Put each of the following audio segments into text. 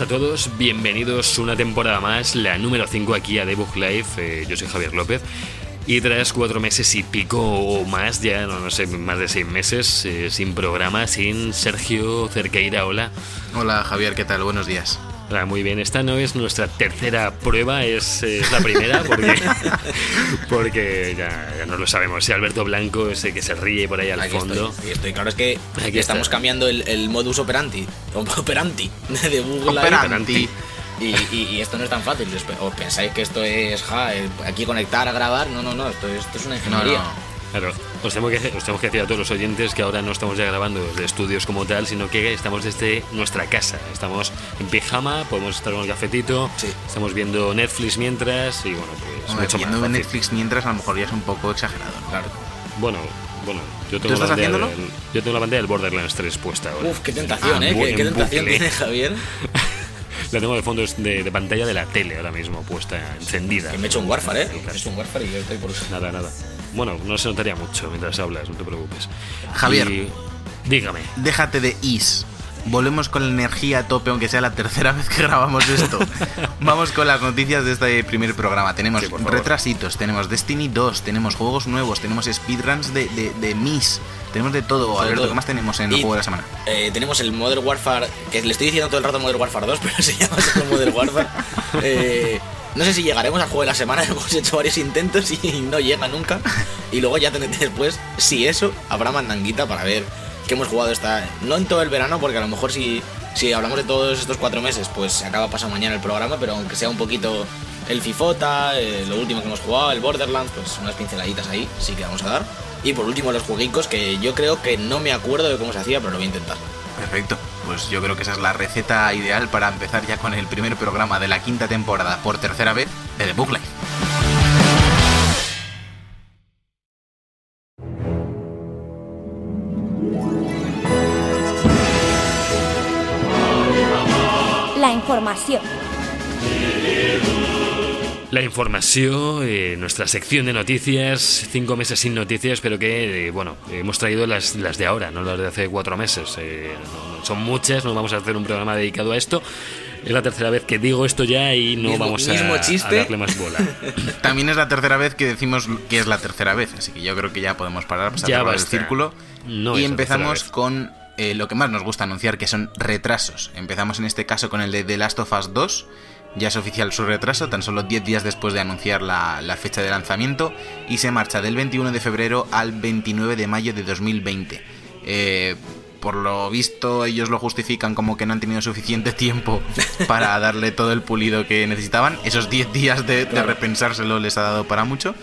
A todos, bienvenidos una temporada más, la número 5 aquí a Debug Live. Eh, yo soy Javier López. Y tras cuatro meses y pico o más, ya no, no sé, más de seis meses, eh, sin programa, sin Sergio Cerqueira. Hola. Hola Javier, ¿qué tal? Buenos días. Hola, muy bien. Esta no es nuestra tercera prueba, es, es la primera, porque, porque ya, ya no lo sabemos. Si Alberto Blanco es el que se ríe por ahí al Aquí fondo. Estoy, aquí estoy. Claro, es que Aquí estamos está. cambiando el, el modus operandi. Operanti de Google Live. Operanti. Y, y- y esto no es tan fácil. ¿Os pensáis que esto es ja, eh, aquí conectar a grabar? No, no, no. Esto, esto es una No, ingeniería. no. Claro, os tengo, que, os tengo que decir a todos los oyentes que ahora no estamos ya grabando desde estudios como tal, sino que estamos desde nuestra casa. Estamos en pijama, podemos estar con el cafetito, Sí. estamos viendo Netflix mientras y bueno, pues Hombre, mucho más viendo fácil. Netflix mientras a lo mejor ya es un poco exagerado. ¿no? Claro. Bueno, bueno, yo tengo, ¿Tú la haciéndolo? del, yo tengo la pantalla del Borderlands 3 puesta ahora. Uf, qué tentación, Ah, ¿eh? Qué, qué en tentación bucle. tiene Javier. La tengo de fondo de, de pantalla de la tele ahora mismo puesta, encendida. Que me he hecho un Warfare, ¿eh? Me he hecho un Warfare y yo estoy por Nada, nada. Bueno, no se notaría mucho mientras hablas, no te preocupes. Javier. Y- dígame. Déjate de is. Volvemos con la energía a tope, aunque sea la tercera vez que grabamos esto. Vamos con las noticias de este primer programa. Tenemos Sí, retrasitos, tenemos Destiny 2, tenemos juegos nuevos, tenemos speedruns de, de, de Miss, tenemos de todo. Todo, Alberto. ¿qué más tenemos en Y- el juego de la semana? Eh, tenemos el Modern Warfare, que le estoy diciendo todo el rato Modern Warfare 2, pero se llama solo Modern Warfare. Eh, no sé si llegaremos al juego de la semana, hemos hecho varios intentos y no llega nunca. Y luego ya después, si eso, habrá mandanguita para ver qué hemos jugado esta... No en todo el verano, porque a lo mejor si, si hablamos de todos estos cuatro meses, pues se acaba pasado mañana el programa, pero aunque sea un poquito el Fifota, eh, lo último que hemos jugado, el Borderlands, pues unas pinceladitas ahí sí que vamos a dar. Y por último los jueguicos que yo creo que no me acuerdo de cómo se hacía, pero lo voy a intentar. Perfecto. Pues yo creo que esa es la receta ideal para empezar ya con el primer programa de la quinta temporada por tercera vez de The Book Life. La información. La información, eh, nuestra sección de noticias, cinco meses sin noticias, pero que, eh, bueno, hemos traído las, las de ahora, no las de hace cuatro meses. Eh, no- son muchas, no vamos a hacer un programa dedicado a esto. Es la tercera vez que digo esto ya y no Mismo- vamos a, mismo a darle más bola. También es la tercera vez que decimos que es la tercera vez, así que yo creo que ya podemos parar, pasar Ya por el círculo. No y empezamos con eh, lo que más nos gusta anunciar, que son retrasos. Empezamos en este caso con el de The Last of Us 2. Ya es oficial su retraso, tan solo 10 días después de anunciar la, la fecha de lanzamiento, y se marcha del 21 de febrero al 29 de mayo de 2020. Eh, por lo visto, ellos lo justifican como que no han tenido suficiente tiempo para darle todo el pulido que necesitaban. Esos 10 días de, de repensárselo les ha dado para mucho.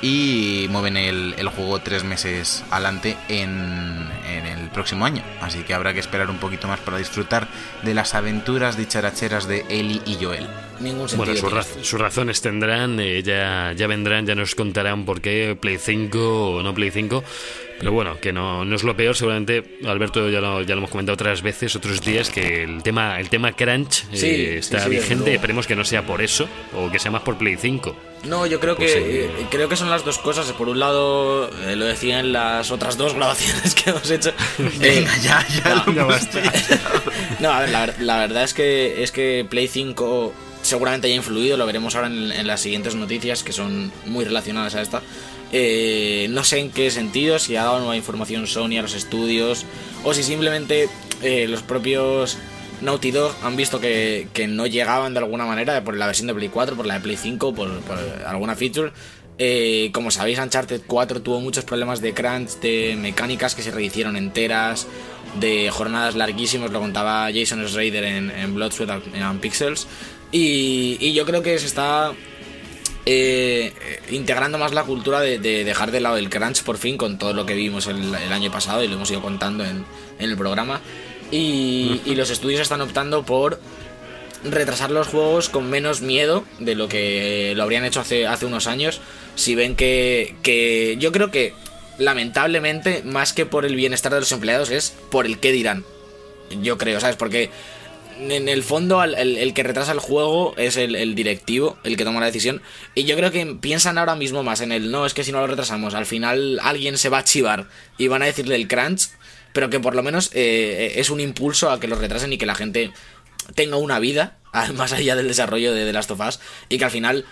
Y mueven el, juego tres meses adelante en, en el próximo año. Así que habrá que esperar un poquito más para disfrutar de las aventuras dicharacheras de Ellie y Joel. Ningún sentido. Bueno, sus, raz- sus razones tendrán, eh, ya, ya vendrán, ya nos contarán por qué Play 5 o no Play 5. Pero bueno, que no, no es lo peor, seguramente Alberto ya lo, ya lo hemos comentado otras veces, otros días, que el tema, el tema crunch eh, Sí, sí, está sí, desde vigente, esperemos que no sea por eso, o que sea más por Play 5. No, yo creo que Pues sí. eh, creo que son las dos cosas. Por un lado, eh, lo decía en las otras dos grabaciones que hemos hecho. Eh, Venga, ya, ya, no, ya basta. No, a ver, la, la verdad es que es que Play 5 seguramente haya influido, lo veremos ahora en, las siguientes noticias que son muy relacionadas a esta. Eh, no sé en qué sentido, si ha dado nueva información Sony a los estudios o si simplemente eh, los propios Naughty Dog han visto que, no llegaban de alguna manera por la versión de Play 4, por la de Play 5, por, alguna feature. Eh, como sabéis, Uncharted 4 tuvo muchos problemas de crunch, de mecánicas que se rehicieron enteras, de jornadas larguísimas, lo contaba Jason Schrader en, en Blood, Sweat and Pixels. Y, y yo creo que se está eh, integrando más la cultura de, de dejar de lado el crunch por fin con todo lo que vimos el, año pasado y lo hemos ido contando en, en el programa. Y, y los estudios están optando por retrasar los juegos con menos miedo de lo que lo habrían hecho hace, hace unos años. Si ven que, que yo creo que lamentablemente, más que por el bienestar de los empleados, es por el qué dirán. Yo creo, ¿sabes? Porque en el fondo el, que retrasa el juego es el, directivo, el que toma la decisión. Y yo creo que piensan ahora mismo más en el no, es que si no lo retrasamos, al final alguien se va a chivar y van a decirle el crunch, pero que por lo menos eh, es un impulso a que lo retrasen y que la gente tenga una vida más allá del desarrollo de The Last of Us y que al final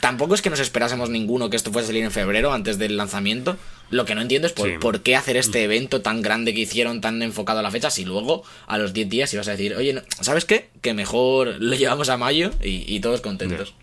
tampoco es que nos esperásemos ninguno que esto fuese a salir en febrero antes del lanzamiento. Lo que no entiendo es por, qué hacer este mm. evento tan grande que hicieron, tan enfocado a la fecha, si luego a los 10 días ibas a decir, oye, ¿sabes qué? Que mejor lo llevamos a mayo y, todos contentos.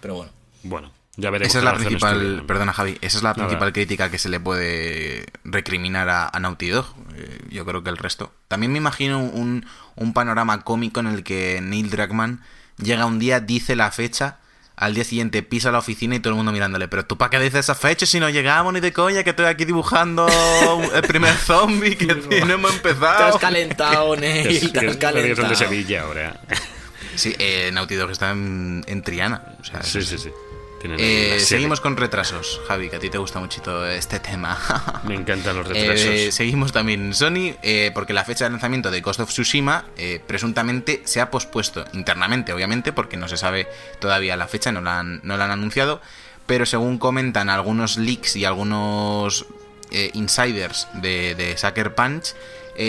Pero bueno. Bueno, ya veremos. Esa es la principal, perdona Javi, esa es la principal crítica que se le puede recriminar a, Naughty Dog. Eh, yo creo que el resto. También me imagino un, un panorama cómico en el que Neil Druckmann llega un día, dice la fecha al día siguiente pisa la oficina y todo el mundo mirándole. Pero tú, ¿para qué dices esa fecha si no llegamos ni de coña? Que estoy aquí dibujando el primer zombie que no hemos empezado. Te has calentado, Neil. Te has calentado. Son de Sevilla ahora. Sí, eh, Naughty Dog está en, en Triana. O sea, sí, sí, sí. Eh, seguimos con retrasos, Javi, que a ti te gusta mucho este tema. Me encantan los retrasos. Eh, seguimos también Sony, eh, porque la fecha de lanzamiento de Ghost of Tsushima presuntamente se ha pospuesto internamente, obviamente, porque no se sabe todavía la fecha, no la han, no la han anunciado, pero según comentan algunos leaks y algunos insiders de, de Sucker Punch,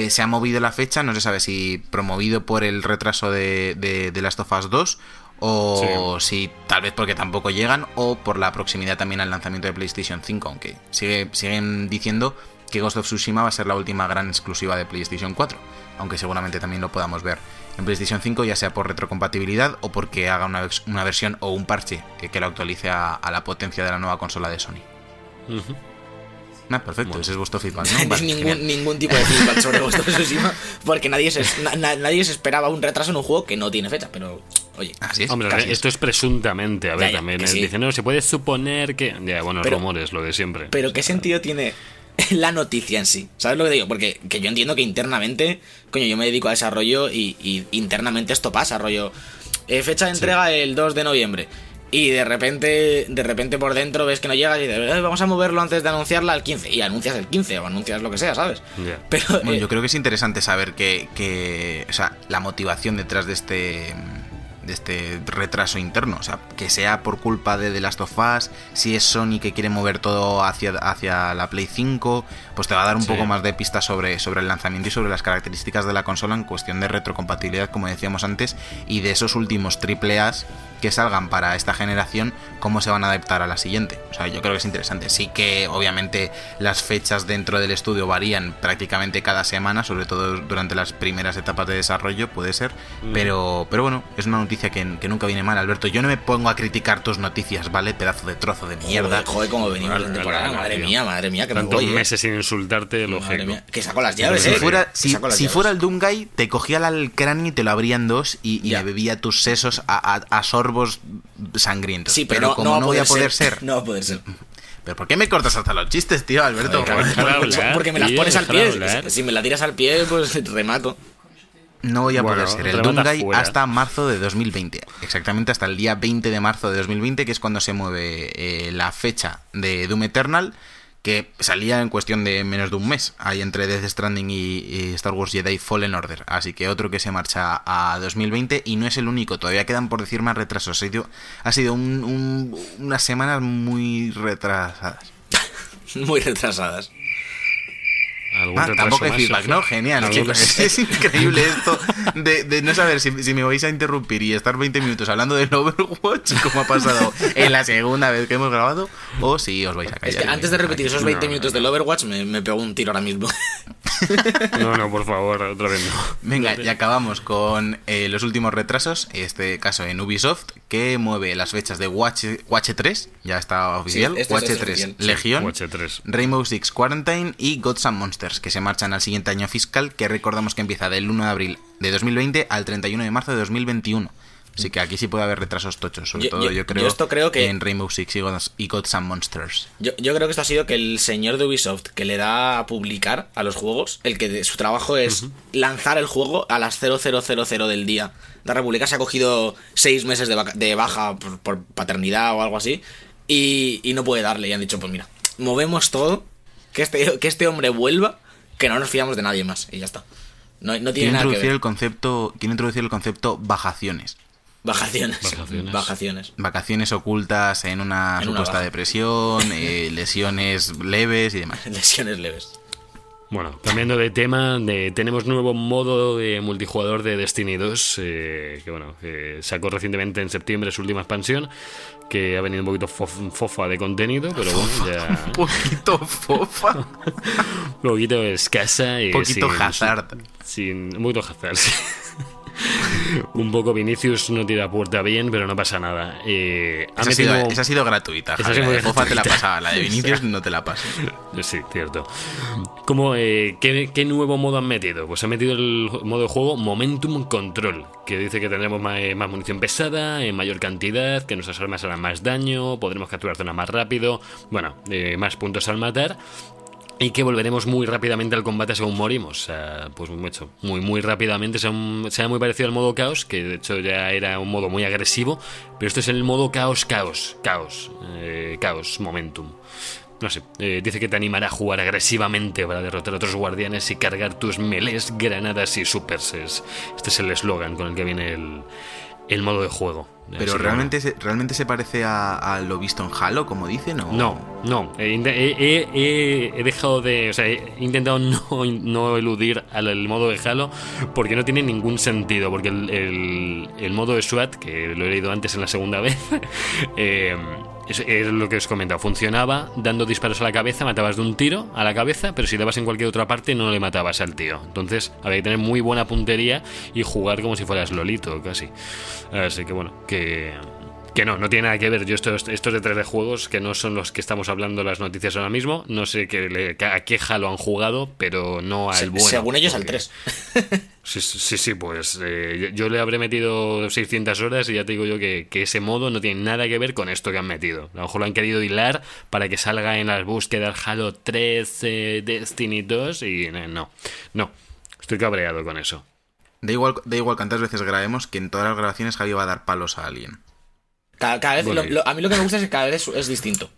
se ha movido la fecha, no se sabe si promovido por el retraso de, de, de Last of Us 2 o si tal vez porque tampoco llegan o por la proximidad también al lanzamiento de PlayStation 5, aunque sigue, siguen diciendo que Ghost of Tsushima va a ser la última gran exclusiva de PlayStation 4, aunque seguramente también lo podamos ver. En PlayStation 5, ya sea por retrocompatibilidad o porque haga una, una versión o un parche que, lo actualice a, la potencia de la nueva consola de Sony. Ah, perfecto, ese es vuestro feedback. ¿no? ningún, ningún, tipo de feedback sobre Tsushima, porque nadie se, nadie se esperaba un retraso en un juego que no tiene fecha, pero Oye, Así es, Hombre, esto es presuntamente, a ver, también. Dicen, no, se puede suponer que. Ya, bueno, rumores, lo de siempre. Pero ¿qué sentido tiene la noticia en sí? ¿Sabes lo que digo? Porque que yo entiendo que internamente, coño, yo me dedico a desarrollo y, internamente esto pasa, rollo. Eh, fecha de entrega el 2 de noviembre. Y de repente, de repente por dentro ves que no llega y dices, eh, vamos a moverlo antes de anunciarla al 15. Y anuncias el 15 o anuncias lo que sea, ¿sabes? Pero, yo eh, creo que es interesante saber que, que, o sea, la motivación detrás de este de este retraso interno. O sea, que sea por culpa de The Last of Us, si es Sony que quiere mover todo hacia, hacia la Play 5, pues te va a dar un poco más de pistas sobre, sobre el lanzamiento y sobre las características de la consola en cuestión de retrocompatibilidad, como decíamos antes, y de esos últimos triple A's que salgan para esta generación, cómo se van a adaptar a la siguiente. O sea, yo creo que es interesante. Sí que obviamente las fechas dentro del estudio varían prácticamente cada semana, sobre todo durante las primeras etapas de desarrollo, puede ser. Mm. Pero, pero bueno, es una noticia que, nunca viene mal, Alberto. Yo no me pongo a criticar tus noticias, ¿vale? Pedazo de trozo de mierda. Joder, como venimos de temporada. Madre mía, madre mía, que Tantos meses sin insultarte, lógico. Que saco las llaves, si eh. Fuera, si, fuera el Doomguy, te cogía el cráneo y te lo abrían dos y, y bebía tus sesos a, a, a sangrientos. Sí, pero, como no, voy a poder ser. No va a poder ser. ¿Pero por qué me cortas hasta los chistes, tío, Alberto? porque me las pones al pie. Si me la tiras al pie, pues remato. No voy a poder ser el Doomguy hasta marzo de 2020. Exactamente hasta el día 20 de marzo de 2020, que es cuando se mueve eh, la fecha de Doom Eternal que salía en cuestión de menos de un mes, ahí entre Death Stranding y, Star Wars Jedi Fallen Order. Así que otro que se marcha a 2020 y no es el único, todavía quedan por decir más retrasos. Ha sido, ha sido unas semanas muy retrasadas. muy retrasadas. Ah, tampoco hay feedback, ¿no? Genial, Es increíble esto de, no saber si, me vais a interrumpir y estar 20 minutos hablando del Overwatch, como ha pasado en la segunda vez que hemos grabado, o si os vais a callar. Es que antes de repetir esos 20 minutos del Overwatch, me, me pegó un tiro ahora mismo. No, no, por favor, otra vez no. Venga, y acabamos con eh, los últimos retrasos, en este caso en Ubisoft, que mueve las fechas de Watch, Watch 3, ya está oficial, este Watch 3 Legión, Rainbow Six Quarantine y Gods and Monsters, que se marchan al siguiente año fiscal, que recordamos que empieza del 1 de abril de 2020 al 31 de marzo de 2021. Así que aquí sí puede haber retrasos tochos, sobre todo yo, creo, esto creo que en Rainbow Six y Gods and Monsters. Yo, creo que esto ha sido que el señor de Ubisoft que le da a publicar a los juegos, el que su trabajo es lanzar el juego a las 0000 del día. La República se ha cogido seis meses de, baja por, paternidad o algo así y, y no puede darle. Y han dicho, pues mira, movemos todo que este, que este hombre vuelva, que no nos fiamos de nadie más. Y ya está. No, no tiene Quiero nada que introducir ver. el concepto, quiero introducir el concepto vacaciones. Vacaciones. Vacaciones. Vacaciones. Vacaciones ocultas en una En supuesta depresión, eh, lesiones leves y demás. Lesiones leves. Bueno, cambiando de tema, de- tenemos nuevo modo de multijugador de Destiny 2, eh, que bueno, que sacó recientemente en septiembre su última expansión, que ha venido un poquito fof- fofa de contenido, pero bueno, ya Un poquito fofa, un poquito escasa y un poquito sin- hazard. Sin, un poquito hazard, sí. un poco Vinicius no tira puerta bien, pero no pasa nada. Eh, ha Esa ha, sido, esa ha sido gratuita. Esa Javi, la de fofa te la pasaba, la de Vinicius no te la paso. Sí, cierto. ¿Cómo, eh, qué, qué nuevo modo han metido? Pues han metido el modo de juego Momentum Control, que dice que tendremos más, más munición pesada, en mayor cantidad, que nuestras armas harán más daño, podremos capturar zonas más rápido, bueno, eh, más puntos al matar. Y que volveremos muy rápidamente al combate según morimos. Pues mucho, muy, muy rápidamente. Sea, un- sea muy parecido al modo caos, que de hecho ya era un modo muy agresivo. Pero esto es el modo caos, caos, caos, eh, caos, momentum. No sé, eh, dice que te animará a jugar agresivamente para derrotar a otros guardianes y cargar tus melés, granadas y superses. Este es el eslogan con el que viene el, el modo de juego. Pero realmente se, realmente se parece a, a lo visto en Halo, como dicen, o no, no. He, he- he- he- he dejado de. O sea, he intentado no, no eludir al el modo de Halo porque no tiene ningún sentido. Porque el, el- el modo de SWAT, que lo he leído antes en la segunda vez, eh, es, es lo que os he comentado. Funcionaba dando disparos a la cabeza, matabas de un tiro a la cabeza, pero si dabas en cualquier otra parte no le matabas al tío. Entonces había que tener muy buena puntería y jugar como si fueras Lolito, casi. Así que bueno, que. Que no, no tiene nada que ver. Yo estos, estos de 3D juegos, que no son los que estamos hablando las noticias ahora mismo, no sé qué le- a qué Halo han jugado, pero no al Se- bueno. según ellos, al porque- 3. Sí, sí, sí, pues eh, yo le habré metido 600 horas y ya te digo yo que, que ese modo no tiene nada que ver con esto que han metido. A lo mejor lo han querido hilar para que salga en las búsquedas Halo 3, eh, Destiny 2 y eh, no, no, estoy cabreado con eso. Da igual, da igual cuántas veces grabemos que en todas las grabaciones Javi va a dar palos a alguien. Cada, cada vez, Bueno, lo- lo- a mí lo que me gusta es que cada vez es, es distinto.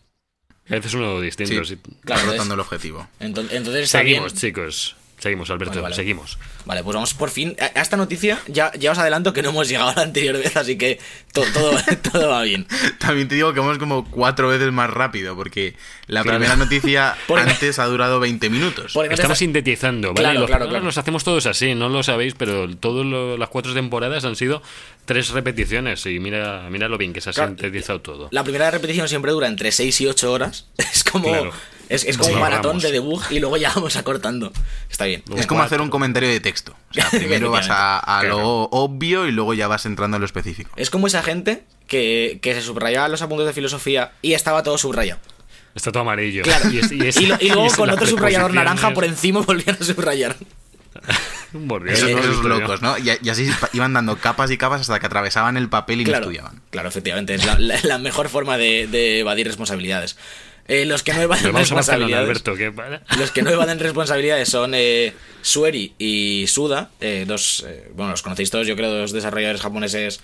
A veces uno distinto. Sí, sí. Claro, es- rotando el objetivo. Entonces, entonces está bien. Seguimos, chicos. Seguimos, Alberto, Vale, vale. seguimos. Vale, pues vamos por fin. A a esta noticia ya, ya os adelanto que no hemos llegado a la anterior vez, así que to- todo, todo va bien. También te digo que vamos como cuatro veces más rápido, porque la Claro. primera noticia Porque- antes ha durado 20 minutos. Porque Estamos está- sintetizando, ¿vale? Claro, los claro, claro. los hacemos todos así, no lo sabéis, pero todas las cuatro temporadas han sido tres repeticiones y mira, mira lo bien que se ha Claro, sintetizado todo. La primera repetición siempre dura entre 6 y 8 horas. Es como, Claro. es, es como Sí, un maratón vamos. de debug y luego ya vamos acortando. Está bien. es como hacer un comentario de texto. O sea, primero vas a, a Claro. lo obvio y luego ya vas entrando en lo específico. Es como esa gente que, que se subrayaba los apuntes de filosofía y estaba todo subrayado. Está todo amarillo. Claro. Y, es- y es- Y, lo- y y luego con otro subrayador naranja por encima volvían a subrayar. Esos, lo esos yo. locos, ¿no? Y, y así iban dando capas y capas hasta que atravesaban el papel y Claro, estudiaban. claro, efectivamente. Es la, la- la mejor forma de, de evadir responsabilidades. Eh, los que no evaden responsabilidades. Alberto. que- Los que no evaden responsabilidades son eh, Sueri y Suda, eh, dos, eh, bueno, los conocéis todos, yo creo, dos desarrolladores japoneses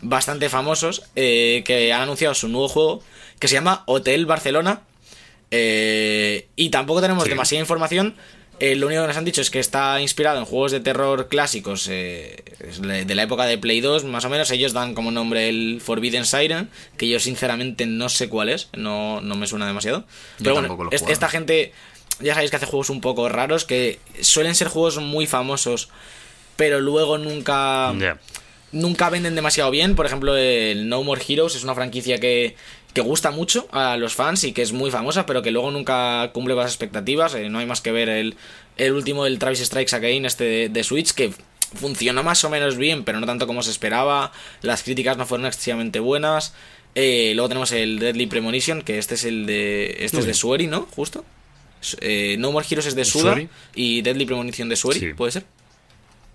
bastante famosos, eh, que han anunciado su nuevo juego que se llama Hotel Barcelona. eh, y tampoco tenemos Sí. demasiada información. Eh, lo único que nos han dicho es que está inspirado en juegos de terror clásicos eh, de la época de Play 2, más o menos. Ellos dan como nombre el Forbidden Siren, que yo sinceramente no sé cuál es, no, no me suena demasiado. Pero bueno, es- jugado. esta gente ya sabéis que hace juegos un poco raros, que suelen ser juegos muy famosos, pero luego nunca, nunca venden demasiado bien. Por ejemplo, el No More Heroes es una franquicia que, que gusta mucho a los fans y que es muy famosa, pero que luego nunca cumple con las expectativas. Eh, no hay más que ver el, el último del Travis Strikes Again, este de, de Switch, que funcionó más o menos bien, pero no tanto como se esperaba. Las críticas no fueron excesivamente buenas. Eh, luego tenemos el Deadly Premonition, que este es el de. Este es de Sueri, ¿no? Justo. Eh, no More Heroes es de Suda y Deadly Premonition de Sueri, Sí. ¿puede ser?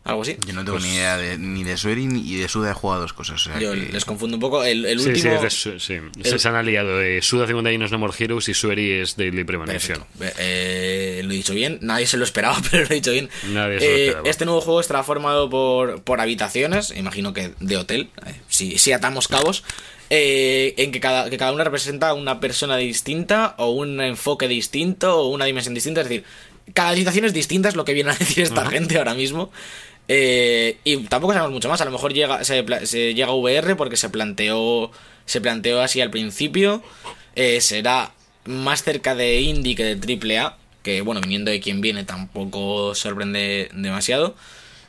Algo así. Yo no tengo Pues- ni idea de, ni de Sueri ni de Suda he jugado dos cosas. o sea Yo que- les confundo un poco. El, el Sí, sí, último. es de Su- sí. Se, se han aliado. Eh, Suda 51 es No More Heroes y Sueri es Daily Premonition. Eh, lo he dicho bien, nadie se lo esperaba, pero lo he dicho bien. Nadie se lo Eh, esperaba. Este nuevo juego estará formado por, por habitaciones, imagino que de hotel, eh, si, si atamos cabos, eh, en que cada, que cada una representa una persona distinta, o un enfoque distinto, o una dimensión distinta. Es decir, cada habitación es distinta, es lo que viene a decir esta gente ahora mismo. Eh, y tampoco sabemos mucho más. A lo mejor llega, se, llega a VR porque se planteó. Se planteó así al principio. Eh, será más cerca de indie que de triple A. Que bueno, viniendo de quien viene tampoco sorprende demasiado.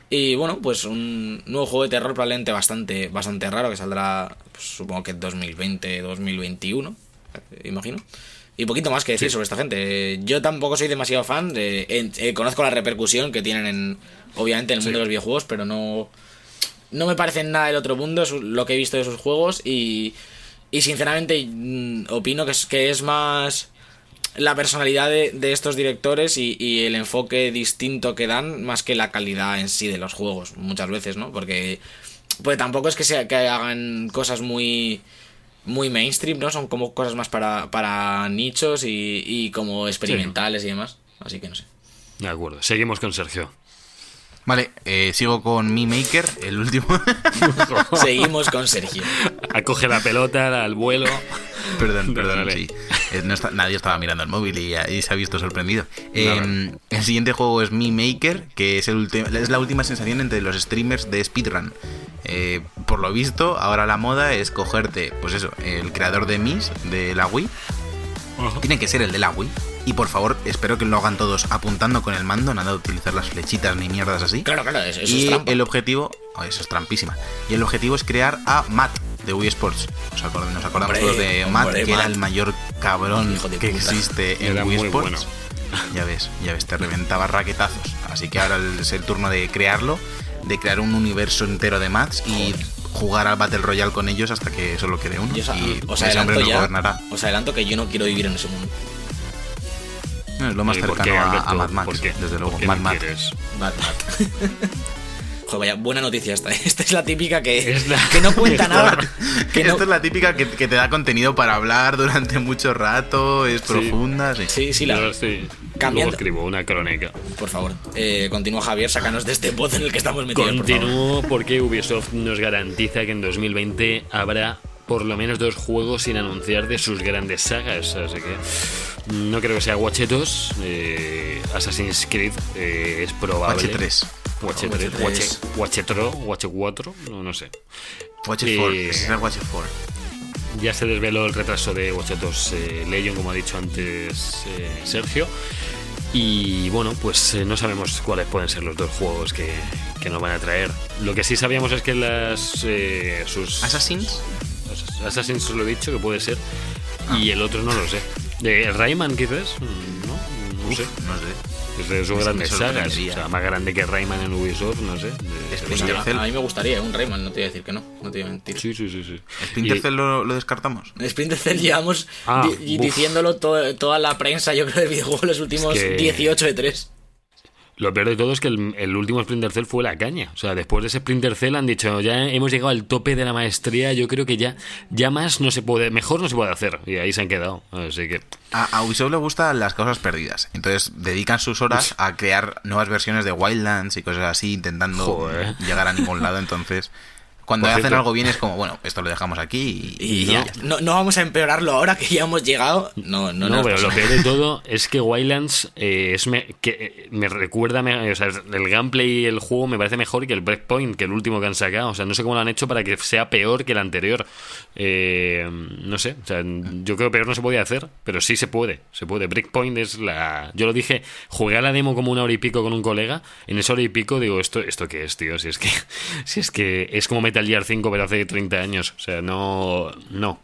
Y bueno, pues un nuevo juego de terror probablemente bastante, bastante raro que saldrá, pues, supongo que 2020, 2021, eh, imagino. Y poquito más que decir sobre esta gente. Yo tampoco soy demasiado fan. Eh, conozco la repercusión que tienen en, obviamente, en el mundo de los videojuegos, pero no, no me parece nada del otro mundo es lo que he visto de sus juegos y, y sinceramente mm, opino que es, que es más la personalidad de, de estos directores y, y el enfoque distinto que dan más que la calidad en sí de los juegos muchas veces, ¿no? Porque pues tampoco es que sea que hagan cosas muy muy mainstream, ¿no? Son como cosas más para, para nichos y, y como experimentales y demás. Así que no sé. De acuerdo. Seguimos con Sergio. Vale, eh, sigo con Mi Maker, el último. Seguimos con Sergio. Acoge la pelota al vuelo. perdón, perdón, sí. Eh, no está- nadie estaba mirando el móvil y, se ha visto sorprendido. Eh, Nada. el siguiente juego es Mi Maker, que es, el es la última sensación entre los streamers de speedrun. Eh, por lo visto, ahora la moda es cogerte, pues eso, el creador de Mis, de la Wii. Tiene que ser el de la Wii. Y por favor, espero que lo hagan todos apuntando con el mando, nada de utilizar las flechitas ni mierdas así. Claro, claro, eso, eso y es trampa. el objetivo, oh, eso es trampísima. Y el objetivo es crear a Matt de Wii Sports. Os acord- nos acordamos Hombre, todos de Matt, hombre, que era el mayor cabrón Hijo de que puta. existe en Era Wii muy Sports. bueno. Ya ves, ya ves, te reventaba raquetazos. Así que ahora es el turno de crearlo, de crear un universo entero de Mats y jugar al Battle Royale con ellos hasta que solo quede uno. Yo y os ese hombre adelanto nos ya, gobernará. os adelanto que yo no quiero vivir en ese mundo. No, es lo más Eh, ¿por cercano qué, a- Alberto? a, Mad Max, ¿Por qué? desde luego. ¿Por qué Mad no Max. Joder, vaya, buena noticia esta. ¿eh? Esta es la típica que, Es la que no cuenta nada. Que no, Esta es la típica que, que te da contenido para hablar durante mucho rato, es profunda, sí. Sí, sí, la, Yo sí. Cambiando- Luego escribo una crónica. Por favor, eh, continúa Javier, sácanos de este pozo en el que estamos metidos, por. Continúo porque Ubisoft nos garantiza que en 2020 habrá por lo menos dos juegos sin anunciar de sus grandes sagas. Así que no creo que sea Watch 2. eh, Assassin's Creed eh, es probable. Watch 3. Watch Watch 3. 3. Watch 3. Watch 4. No, no sé. Watch Eh, 4, ese es el Watch 4. Ya se desveló el retraso de Watch 2 eh, Legion, como ha dicho antes eh, Sergio. Y bueno, pues eh, no sabemos cuáles pueden ser los dos juegos que, que nos van a traer. Lo que sí sabíamos es que las eh, sus Assassins. Assassin's lo he dicho que puede ser y el otro no lo sé. De Rayman quizás, no, no sé. No sé. Es de sus grandes sagas, o sea, más grande que Rayman en Ubisoft, no sé. De- Es Splinter a, Cell. a mí me gustaría un Rayman, no te voy a decir que no, no te voy a mentir. Sí, sí, sí, sí. ¿Splinter Y- Cell lo, lo descartamos? Splinter Cell llevamos Ah, di- buf. diciéndolo to- toda la prensa, yo creo, del videojuego los últimos que- 18 de 3. Lo peor de todo es que el, el último Splinter Cell fue la caña. O sea, después de ese Splinter Cell han dicho, ya hemos llegado al tope de la maestría, yo creo que ya, ya más no se puede, mejor no se puede hacer. Y ahí se han quedado. Así que, A, a Ubisoft le gustan las cosas perdidas. Entonces dedican sus horas a crear nuevas versiones de Wildlands y cosas así, intentando Joder. llegar a ningún lado. Entonces, cuando Por hacen cierto- algo bien es como, bueno, esto lo dejamos aquí y, Y y ya, no, no vamos a empeorarlo ahora que ya hemos llegado. No, no, No, pero pasa lo peor de todo es que Wildlands eh, es me, que, eh, me recuerda, me- o sea, el gameplay y el juego me parece mejor que el Breakpoint, que el último que han sacado. O sea, no sé cómo lo han hecho para que sea peor que el anterior. Eh, no sé, o sea, yo creo que peor no se podía hacer, pero sí se puede, se puede. Breakpoint es la... Yo lo dije, jugué a la demo como una hora y pico con un colega, en esa hora y pico digo, ¿esto, esto qué es, tío? Si es que, si es que es como Metal Gear 5, pero hace 30 años. O sea, no, no,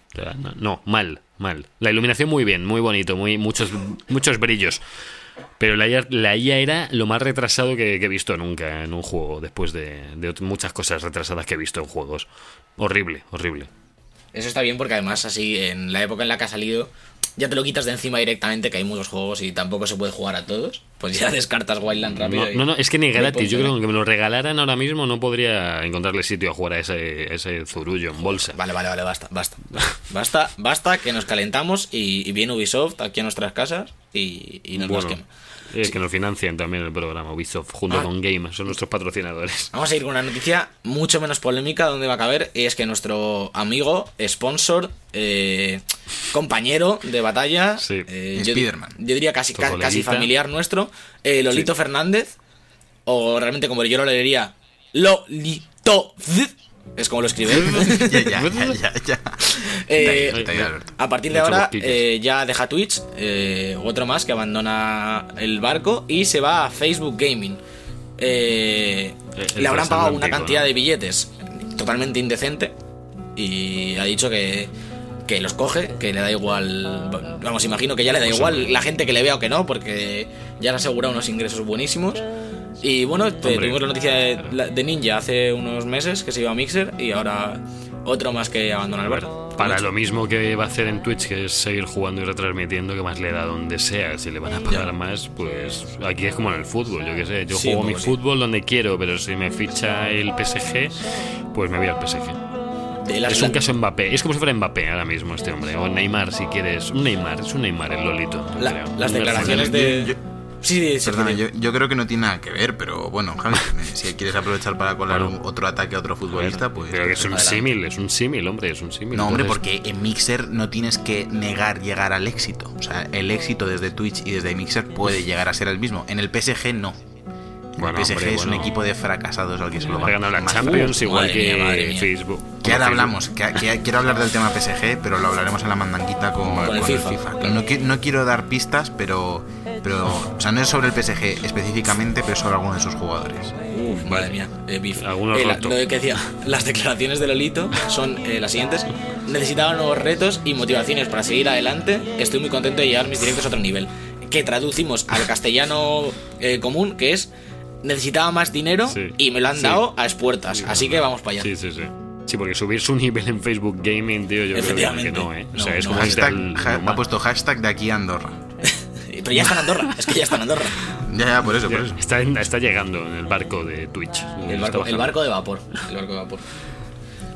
no, mal, mal. La iluminación muy bien, muy bonito, muy muchos, muchos brillos. Pero la IA, la IA era lo más retrasado que, que he visto nunca en un juego, después de, de muchas cosas retrasadas que he visto en juegos. Horrible, horrible. Eso está bien porque además así en la época en la que ha salido ya te lo quitas de encima directamente, que hay muchos juegos y tampoco se puede jugar a todos, pues ya descartas Wildland rápido. No, y- no, no, es que ni gratis. Yo creo que me lo regalaran ahora mismo no podría encontrarle sitio a jugar a ese, ese zurullo en bolsa. Vale, vale, vale, basta, basta. Basta, basta, que nos calentamos y, y viene Ubisoft aquí a nuestras casas y, y nos Bueno, es que nos financian también el programa Ubisoft junto Ah. con Game, son nuestros patrocinadores. Vamos a ir con una noticia mucho menos polémica donde va a caber y es que nuestro amigo, sponsor, eh, compañero de batalla, Sí. eh, yo, Spiderman. yo diría casi, ca- casi familiar nuestro, eh, Lolito Sí. Fernández, o realmente como yo lo leería, Lolito, es como lo escribe. ya, ya, ya, ya, ya. Eh, a partir de ahora eh, ya deja Twitch, eh, otro más que abandona el barco y se va a Facebook Gaming. Eh, le habrán pagado una cantidad ¿no? de billetes totalmente indecente y ha dicho que, que los coge, que le da igual, vamos, imagino que ya le da Pues igual la gente que le vea o que no, porque ya le asegura unos ingresos buenísimos. Y bueno, te- tuvimos la noticia de, la- de Ninja hace unos meses que se iba a Mixer y ahora otro más que abandona el barco. Para lo mismo que va a hacer en Twitch, que es seguir jugando y retransmitiendo, que más le da donde sea. Si le van a pagar Ya. más, pues aquí es como en el fútbol, yo qué sé. Yo Sí, juego mi sí. fútbol donde quiero, pero si me ficha el PSG, pues me voy al PSG. De las- Es un caso Mbappé. Es como si fuera Mbappé ahora mismo este hombre. O Neymar, si quieres. Un Neymar, es un Neymar el Lolito. La- las Un declaraciones Mercedes. de. Yo- sí, sí, sí, Perdona, yo, yo creo que no tiene nada que ver, pero bueno, Javi, si quieres aprovechar para colar Bueno. un- otro ataque a otro futbolista, pues. Pero es un símil, es un símil, hombre, es un símil. No, hombre, porque en Mixer no tienes que negar llegar al éxito. O sea, el éxito desde Twitch y desde Mixer puede llegar a ser el mismo. En el PSG no. Bueno, el PSG hombre, es un bueno. equipo de fracasados al que se lo Ha ganado la más- Champions Uh, igual madre mía, madre que mía. Facebook. Que ahora hablamos, que, que- quiero hablar del tema PSG, pero lo hablaremos en la mandanguita con, Con el con FIFA. No quiero dar pistas, pero, pero. O sea, no es sobre el PSG específicamente, pero sobre alguno de sus jugadores. Uf, madre mía, eh. Algunos Eh, la- lo que decía, las declaraciones de Lolito son eh, las siguientes. Necesitaba nuevos retos y motivaciones para seguir adelante. Estoy muy contento de llevar mis directos a otro nivel. Que traducimos al castellano eh, común, que es necesitaba más dinero Sí. y me lo han Sí. dado a expuertas. Así que vamos para allá. Sí, sí, sí. Sí, porque subir su nivel en Facebook Gaming, tío, yo creo que no, ¿eh? O No, sea, es no. como Hashtag, más- ha puesto hashtag de aquí a Andorra. Pero ya está en Andorra, es que ya está en Andorra. Ya, ya, por eso, por eso. Está, en- está llegando en el barco de Twitch. El Está barco, el bajando. barco de vapor. El barco de vapor.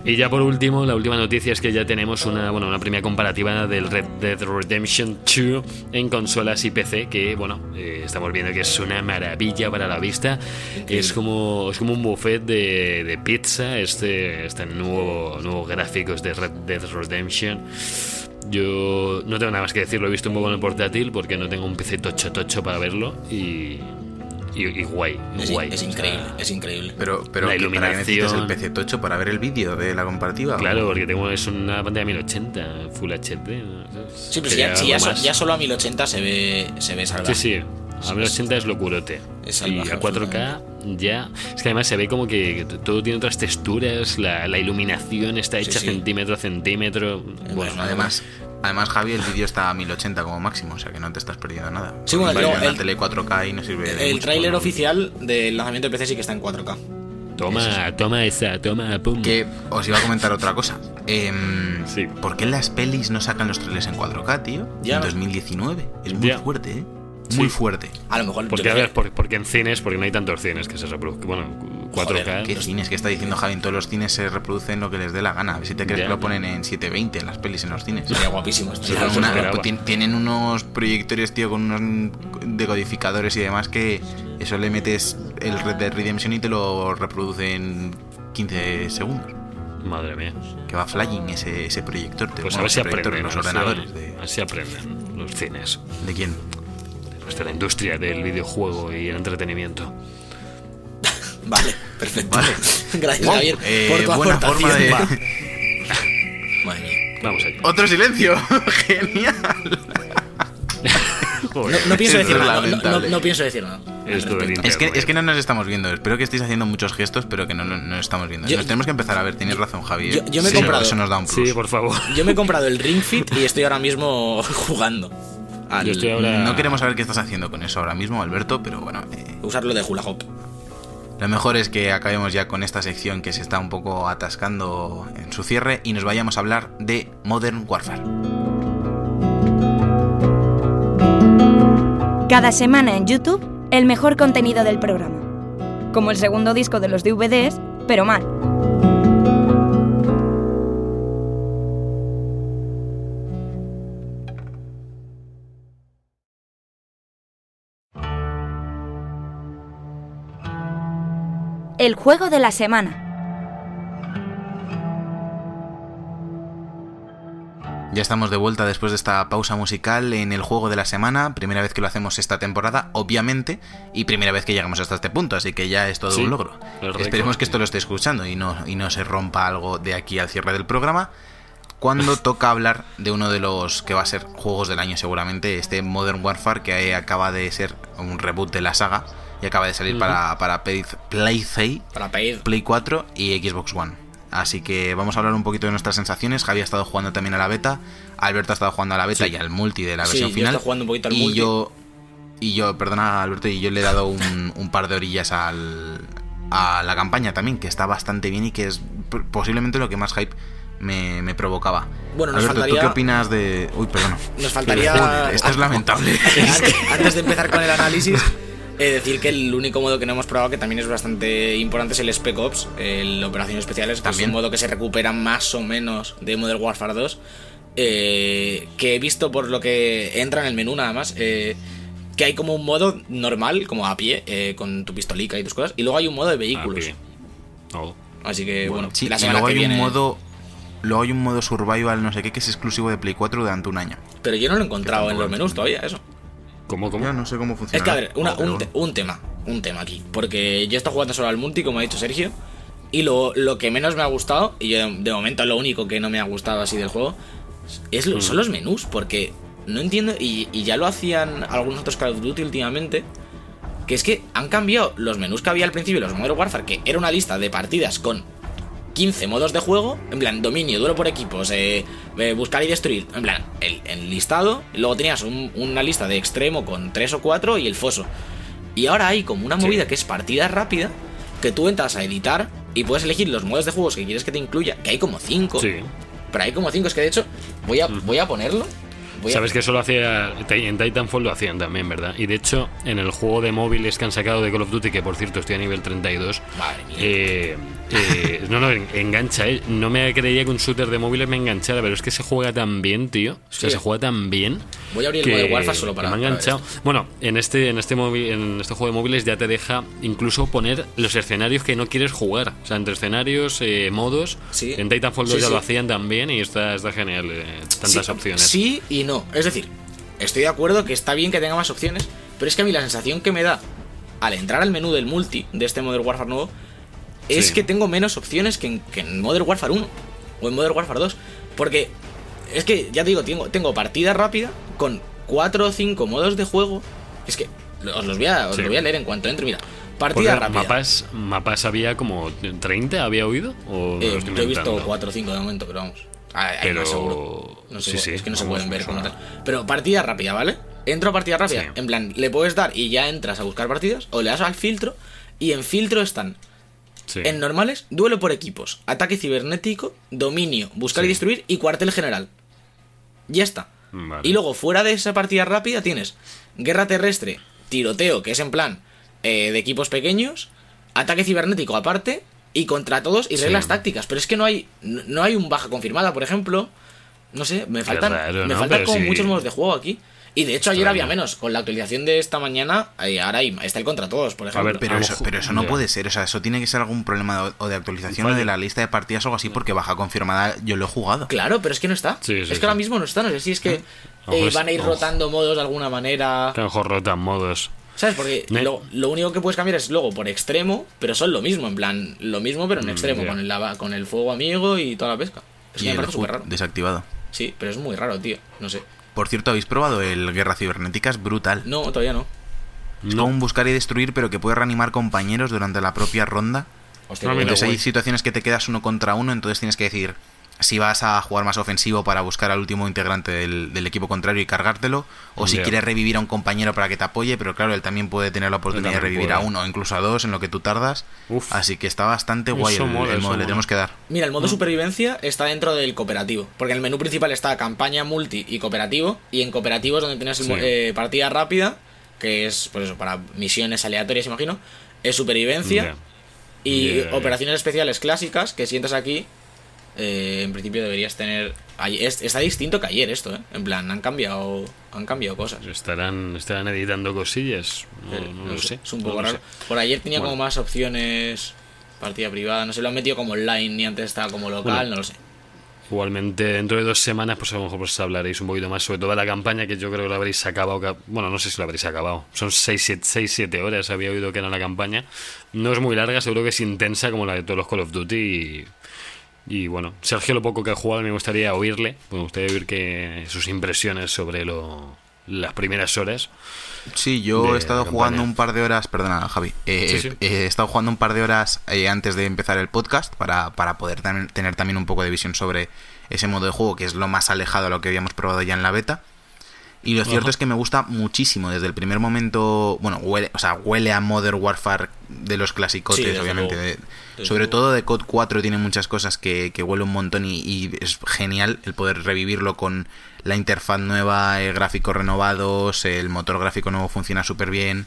Y ya por último, la última noticia es que ya tenemos una, bueno, una primera comparativa del Red Dead Redemption 2 en consolas y PC, que bueno, eh, estamos viendo que es una maravilla para la vista. Es como, es como un buffet de, de pizza, este, este nuevo, nuevos gráficos de Red Dead Redemption. Yo no tengo nada más que decir, lo he visto un poco en el portátil porque no tengo un PC tocho tocho para verlo y, y, y guay, Es, guay. es O sea, increíble, es increíble. Pero, pero La que ¿para qué necesitas el iluminación. PC tocho para ver el vídeo de la comparativa? Claro, porque tengo es una pantalla 1080, Full HD. ¿no? Sí, pero si ya, si ya so- solo a 1080 se ve, se ve salvaje. Sí, sí. A 1080 es locurote. Es y a 4K ya. Es que además se ve como que todo tiene otras texturas, la, la iluminación está hecha sí. centímetro a centímetro. Bueno, Además, además, Javi, el vídeo está a 1080 como máximo, o sea que no te estás perdiendo nada. Sí, bueno, la el- tele 4K y no sirve de El mucho. tráiler oficial del lanzamiento de PC sí que está en 4K. toma, toma esa, toma, pum. Que os iba a comentar otra cosa. Em, Sí. ¿Por qué las pelis no sacan los trailers en 4K, tío? Ya. En 2019. Es muy Ya. fuerte, ¿eh? Muy Sí. fuerte. A lo mejor. Porque, a ver, sé. por- porque en cines, porque no hay tantos cines que se reproduzcan. Bueno, 4K. ¿Qué cines? ¿Qué está diciendo Javi? En todos los cines se reproducen lo que les dé la gana. A ver si te crees Ya. que lo ponen en 720 en las pelis en los cines. Sería guapísimo. Sí, una- esperaba. pues, tien- tienen unos proyectores, tío, con unos decodificadores y demás que eso le metes el Red Dead Redemption y te lo reproduce en 15 segundos. Madre mía. Que va flying ese, ese proyector. te- Pues a ver si aprenden. los ordenadores. De, a ver si aprenden los cines. ¿De quién? Pues de la industria del videojuego y el entretenimiento. Vale, perfecto. Vale. Gracias, Wow, Javier. eh, por tu buena aportación. forma de- Va. Madre mía. Vamos allá. ¡Otro silencio! ¡Genial! No, no pienso decir nada. No, no- no pienso decir nada. Es que, es que no nos estamos viendo. Espero que estéis haciendo muchos gestos, pero que no no nos estamos viendo. Yo- nos tenemos que empezar a ver. Tienes razón, Javi. yo- yo me he Sí, comprado- Eso nos da un plus. Sí, por favor. Yo me he comprado el Ring Fit y estoy ahora mismo jugando. Al Yo estoy ahora. No queremos saber qué estás haciendo con eso ahora mismo, Alberto, pero bueno. eh, usarlo de hula hoop. lo mejor es que acabemos ya con esta sección que se está un poco atascando en su cierre y nos vayamos a hablar de Modern Warfare. Cada semana en YouTube, el mejor contenido del programa. Como el segundo disco de los DVDs, pero mal. El juego de la semana. Ya estamos de vuelta después de esta pausa musical en el juego de la semana, primera vez que lo hacemos esta temporada, obviamente, y primera vez que llegamos hasta este punto, así que ya es todo Sí, un logro. Esperemos que esto lo esté escuchando y no, y no se rompa algo de aquí al cierre del programa. Cuando toca hablar de uno de los que va a ser juegos del año seguramente, este Modern Warfare que acaba de ser un reboot de la saga y acaba de salir para, para Play, Play 6, Para pedir. Play 4 y Xbox One. Así que vamos a hablar un poquito de nuestras sensaciones. Javi ha estado jugando también a la beta, Alberto ha estado jugando a la beta Sí. y al multi de la Sí, versión yo final. estoy jugando un poquito al y multi. yo y yo, perdona Alberto, y yo le he dado un, un par de orillas al, a la campaña también, que está bastante bien y que es posiblemente lo que más hype me, me provocaba. Bueno, nos Alberto, ¿tú qué opinas de...? Uy, perdón. Nos faltaría. Joder, esto es lamentable. antes, antes de empezar con el análisis, eh, decir que el único modo que no hemos probado, que también es bastante importante, es el Spec Ops, el Operaciones Especiales, que También. es un modo que se recupera más o menos de Modern Warfare 2. eh, que he visto por lo que entra en el menú nada más. eh, que hay como un modo normal, como a pie, eh, con tu pistolica y tus cosas. Y luego hay un modo de vehículos. Oh. Así que, bueno, Sí, la y luego que hay viene. un modo... Luego hay un modo survival, no sé qué, que es exclusivo de Play 4 durante un año. Pero yo no lo he encontrado en los lo menús todavía, eso. ¿Cómo, cómo? Yo no sé cómo funciona. Es que, a ver, una- un, te- un tema, un tema aquí. Porque yo he estado jugando solo al multi, como ha dicho Sergio. Y lo, lo que menos me ha gustado, y yo de, de momento lo único que no me ha gustado así del juego, es lo- son los menús. Porque no entiendo, y, y ya lo hacían algunos otros Call of Duty últimamente, que es que han cambiado los menús que había al principio, los Modern Warfare, que era una lista de partidas con 15 modos de juego, en plan, dominio, duelo por equipos, eh, eh, buscar y destruir, en plan, el, el listado, luego tenías un- una lista de extremo con 3 o 4 y el foso. Y ahora hay como una Sí. movida que es partida rápida, que tú entras a editar y puedes elegir los modos de juegos que quieres que te incluya, que hay como 5, Sí. pero hay como 5, es que de hecho voy a, voy a ponerlo. Voy a- Sabes que eso lo hacía en Titanfall lo hacían también, ¿verdad? Y de hecho, en el juego de móviles que han sacado de Call of Duty, que por cierto estoy a nivel 32, Madre mía. eh, eh, no, no, en- engancha, ¿eh? No me creía que un shooter de móviles me enganchara, pero es que se juega tan bien, tío. O sea, Sí. se juega tan bien. Voy a abrir el Modern Warfare solo para- me ha enganchado. Bueno, en este, en este móvil, en este juego de móviles ya te deja incluso poner los escenarios que no quieres jugar. O sea, entre escenarios, eh, modos. Sí. En Titanfall 2 Sí, ya lo hacían también y está, está genial. eh, tantas Sí, opciones. Sí y no. Es decir, estoy de acuerdo que está bien que tenga más opciones, pero es que a mí la sensación que me da al entrar al menú del multi de este Modern Warfare nuevo es Sí. que tengo menos opciones que en, que en Modern Warfare 1 o en Modern Warfare 2. Porque es que, ya te digo, tengo, tengo partida rápida con 4 o 5 modos de juego. Es que os los voy a, os Sí. lo voy a leer en cuanto entre. Mira, Porque partida rápida. mapas, mapas había como 30, ¿había oído? ¿O Eh, yo he visto inventando? 4 o 5 de momento, pero vamos. Hay Pero- más seguro. No sé, sí, sí, es que no se pueden ver como tal. Pero partida rápida, ¿vale? Entro a partida rápida. Sí. En plan, le puedes dar y ya entras a buscar partidas. O le das al filtro. Y en filtro están Sí. en normales, duelo por equipos, ataque cibernético, dominio, buscar y destruir y cuartel general. Ya está. Vale. Y luego, fuera de esa partida rápida, tienes guerra terrestre, tiroteo, que es en plan eh, de equipos pequeños, ataque cibernético aparte, y contra todos, y Sí. reglas tácticas. Pero es que no hay, no hay un baja confirmada, por ejemplo. No sé, me faltan, raro, me ¿no? faltan como sí. muchos modos de juego aquí. Y de hecho, ayer Extraño. había menos. Con la actualización de esta mañana, ahí ahora hay, está el contra todos, por ejemplo. ver, Pero eso, pero eso no puede ser, o sea, eso tiene que ser algún problema de- o de actualización o de la lista de partidas o algo así, porque baja confirmada yo lo he jugado. Claro, pero es que no está. Sí, sí, es que sí. ahora mismo no está. No sé si es que eh, es- van a ir ojo. rotando modos de alguna manera. Que a lo mejor rotan modos. ¿Sabes? Porque lo, lo único que puedes cambiar es luego por extremo, pero son lo mismo, en plan, lo mismo, pero en Mm, extremo, con, el, lava- con el fuego amigo y toda la pesca. Es que me parece súper raro. desactivado. Sí, pero es muy raro, tío. No sé. Por cierto, ¿habéis probado el Guerra Cibernética? Es brutal. No, todavía no. Es No. como un buscar y destruir, pero que puede reanimar compañeros durante la propia ronda. Hostia, No, qué mira, Entonces hay situaciones que te quedas uno contra uno, entonces tienes que decir si vas a jugar más ofensivo para buscar al último integrante del, del equipo contrario y cargártelo, o si quieres revivir a un compañero para que te apoye, pero claro, él también puede tener la oportunidad de revivir a uno o incluso a dos en lo que tú tardas. Uf. Así que está bastante guay Eso el, mola, el modo, le tenemos que dar. Mira, el modo Mm. supervivencia está dentro del cooperativo. Porque en el menú principal está campaña multi y cooperativo. Y en cooperativo es donde tienes Sí. eh, partida rápida que es, pues eso, para misiones aleatorias, imagino. Es supervivencia. Y operaciones especiales clásicas que si entras aquí, eh, en principio deberías tener... es- Está distinto que ayer esto, ¿eh? En plan, han cambiado, han cambiado cosas. ¿Estarán, estarán editando cosillas? No, Eh, no lo sé. Es un poco raro. Por ayer tenía Bueno. como más opciones partida privada. No sé, lo han metido como online ni antes estaba como local, Bueno. no lo sé. Igualmente, dentro de dos semanas, pues a lo mejor pues hablaréis un poquito más sobre toda la campaña, que yo creo que lo habréis acabado. ca- Bueno, no sé si lo habréis acabado. Son 6-7 horas, había oído que era la campaña. No es muy larga, seguro que es intensa como la de todos los Call of Duty. Y, y, bueno, Sergio, lo poco que ha jugado, me gustaría oírle. Me gustaría oír que sus impresiones sobre lo, las primeras horas. Sí, yo he estado jugando un par de horas, perdona Javi, eh, Sí, sí. eh, he estado jugando un par de horas eh, antes de empezar el podcast para, para poder tam- tener también un poco de visión sobre ese modo de juego que es lo más alejado a lo que habíamos probado ya en la beta. Y lo cierto Ajá. es que me gusta muchísimo desde el primer momento, bueno, huele, o sea, huele a Modern Warfare de los clasicotes, Sí, obviamente. de- sobre luego. todo de COD 4 tiene muchas cosas que, que huele un montón y, y es genial el poder revivirlo con la interfaz nueva, gráficos renovados, el motor gráfico nuevo funciona súper bien.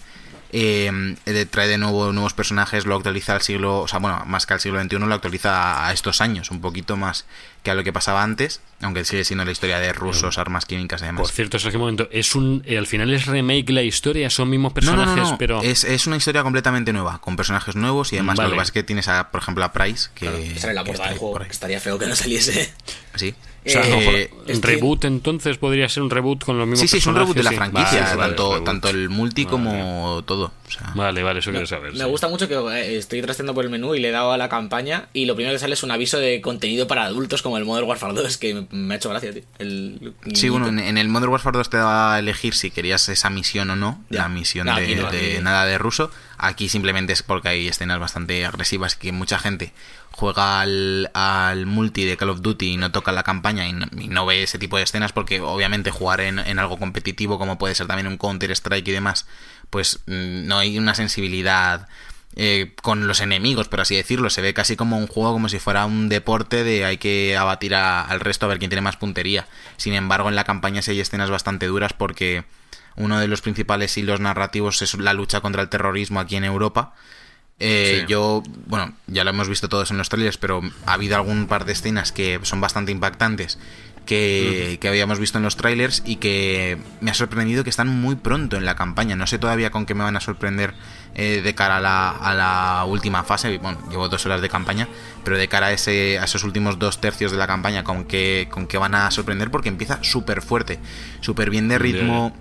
Eh, eh, trae de nuevo nuevos personajes, lo actualiza al siglo, o sea, bueno, más que al siglo XXI, lo actualiza a, estos años, un poquito más que a lo que pasaba antes, aunque sigue siendo la historia de rusos, armas químicas y demás. Por cierto, Sergio, un momento. Es un, eh, al final es remake la historia, son mismos No, no, personajes, no, no, pero. Es, es una historia completamente nueva, con personajes nuevos y además Vale. lo que pasa es que tienes, a, por ejemplo, a Price, que, Claro, era la que portada del juego, por ahí. que estaría feo que no saliese. Sí. O sea, Eh, reboot entonces podría ser un reboot con los mismos Sí, sí, es un reboot de la franquicia, Vale, vale, tanto, reboot. tanto el multi Vale. como todo. O sea, Vale, vale, eso quiero saber. Me sí. gusta mucho que eh, estoy trasteando por el menú y le he dado a la campaña y lo primero que sale es un aviso de contenido para adultos como el Modern Warfare 2 que me, ha hecho gracia, tío. El, Sí, bueno, en, en el Modern Warfare 2 te daba a elegir si querías esa misión o no, Ya. la misión No, de, no, nada de ruso. Aquí simplemente es porque hay escenas bastante agresivas que mucha gente juega al, al multi de Call of Duty y no toca la campaña y no, y no ve ese tipo de escenas porque obviamente jugar en, algo competitivo como puede ser también un Counter-Strike y demás, pues mm, no hay una sensibilidad eh, con los enemigos, por así decirlo. Se ve casi como un juego, como si fuera un deporte de hay que abatir al resto a ver quién tiene más puntería. Sin embargo, en la campaña sí hay escenas bastante duras porque uno de los principales hilos narrativos es la lucha contra el terrorismo aquí en Europa. Eh, Sí. Yo, bueno, ya lo hemos visto todos en los trailers, pero ha habido algún par de escenas que son bastante impactantes que, que habíamos visto en los trailers y que me ha sorprendido que están muy pronto en la campaña. No sé todavía con qué me van a sorprender eh, de cara a la, a la última fase. Bueno, llevo dos horas de campaña, pero de cara a, ese, a esos últimos dos tercios de la campaña, con qué, con qué van a sorprender porque empieza súper fuerte, súper bien de ritmo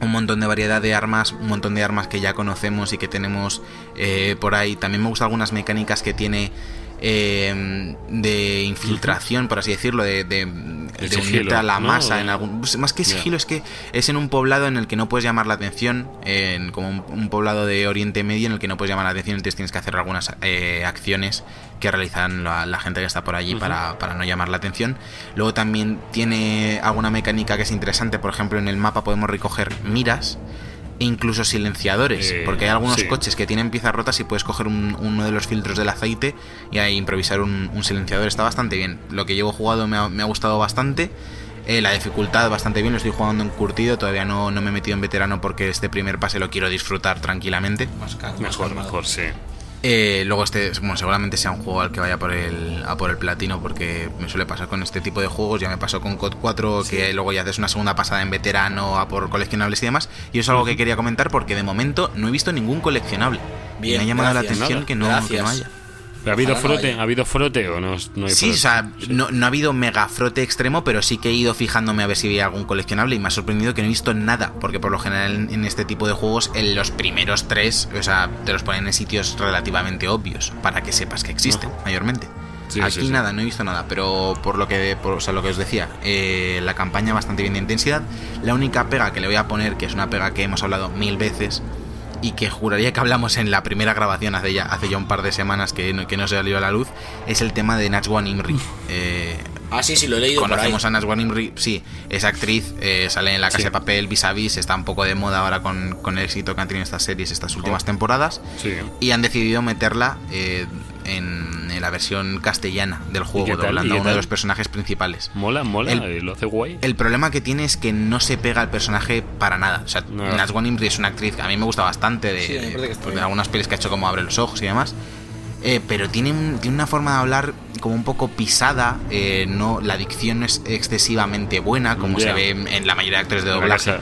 un montón de variedad de armas, un montón de armas que ya conocemos y que tenemos eh, por ahí. También me gustan algunas mecánicas que tiene eh, de infiltración, por así decirlo, de, de, unirte a la ¿no? masa en algún... pues, Más que sigilo, es que es en un poblado en el que no puedes llamar la atención, en, como un, un poblado de Oriente Medio en el que no puedes llamar la atención, entonces tienes que hacer algunas eh, acciones que realizan la, la gente que está por allí para, para no llamar la atención. Luego también tiene alguna mecánica que es interesante, por ejemplo en el mapa podemos recoger miras e incluso silenciadores, Eh, porque hay algunos sí. coches que tienen piezas rotas y puedes coger un- uno de los filtros del aceite y ahí improvisar un, un silenciador. Está bastante bien. Lo que llevo jugado me ha, me ha gustado bastante. Eh, la dificultad bastante bien, lo estoy jugando en curtido, todavía no, no me he metido en veterano porque este primer pase lo quiero disfrutar tranquilamente. Más ca- más Mejor, mejor, sí. Eh, luego este, bueno, seguramente sea un juego al que vaya por el, a por el platino porque me suele pasar con este tipo de juegos, ya me pasó con COD 4 que luego ya haces una segunda pasada en veterano a por coleccionables y demás. Y eso es algo que quería comentar porque de momento no he visto ningún coleccionable. Bien, me ha llamado gracias. la atención que no, que no haya. ¿Pero ¿Ha habido frote? ¿Ha habido frote o no, no hay Sí, frote? o sea, no, no ha habido mega frote extremo, pero sí que he ido fijándome a ver si había algún coleccionable y me ha sorprendido que no he visto nada, porque por lo general en, este tipo de juegos, en los primeros tres, o sea, te los ponen en sitios relativamente obvios, para que sepas que existen, Ajá. mayormente. Sí, Aquí sí, sí. nada, no he visto nada, pero por lo que, por, o sea, lo que os decía, eh, la campaña bastante bien de intensidad. La única pega que le voy a poner, que es una pega que hemos hablado mil veces y que juraría que hablamos en la primera grabación hace ya, hace ya un par de semanas que no, que no se salió a la luz, es el tema de Najwan Imri. Eh, Ah, sí, sí, lo he leído por ahí. Conocemos a Najwan Imri, sí, es actriz, eh, sale en La Casa Sí. de Papel, Vis a Vis, está un poco de moda ahora con, con el éxito que han tenido estas series estas últimas temporadas Sí. y han decidido meterla eh, en, en la versión castellana del juego, doblando ¿Y qué a uno de los personajes principales. Mola, mola, El- eh, lo hace guay. El problema que tiene es que no se pega al personaje para nada. O sea, Nada. Nat Imri es una actriz que a mí me gusta bastante de, Sí, pues, de algunas pelis que ha hecho como Abre los Ojos y demás. Eh, pero tiene, un- tiene una forma de hablar como un poco pisada. eh, no, la dicción no es excesivamente buena, como se ve en, en la mayoría de actores de doblaje.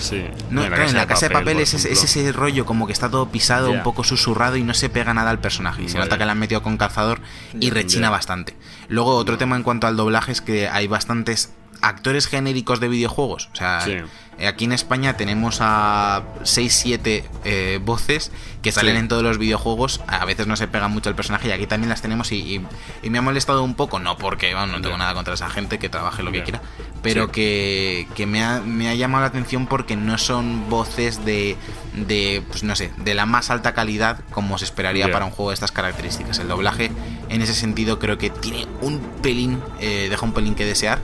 Casa- sí. No, claro, en la casa de papel, es, ese rollo como que está todo pisado, un poco susurrado y no se pega nada al personaje. Y se Vale. nota que le han metido con calzador y rechina bastante. Luego, otro tema en cuanto al doblaje es que hay bastantes actores genéricos de videojuegos. O sea, Sí. Eh, aquí en España tenemos a 6-7 eh, voces que salen Sí. en todos los videojuegos. A veces no se pegan mucho al personaje y aquí también las tenemos. Y, y- y me ha molestado un poco, no porque bueno, no tengo nada contra esa gente que trabaje lo que quiera, pero Sí. que, que me, ha, me ha llamado la atención porque no son voces de, de, pues no sé, de la más alta calidad como se esperaría para un juego de estas características. El doblaje, en ese sentido, creo que tiene un pelín, eh, deja un pelín que desear.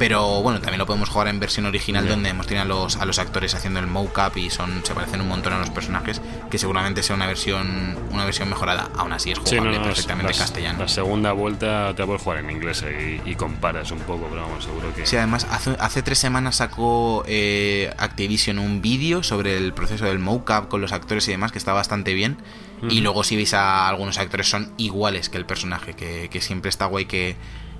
Pero bueno, también lo podemos jugar en versión original donde hemos tenido a los, a los actores haciendo el mocap y son se parecen un montón a los personajes, que seguramente sea una versión una versión mejorada. Aún así es Sí, jugable no, no, perfectamente en la, castellano. La segunda vuelta te la puedes jugar en inglés y, y comparas un poco, pero vamos, seguro que. Sí, además, hace, hace tres semanas sacó eh, Activision un vídeo sobre el proceso del mocap con los actores y demás, que está bastante bien. Y luego si veis a algunos actores son iguales que el personaje, que, que siempre está guay que,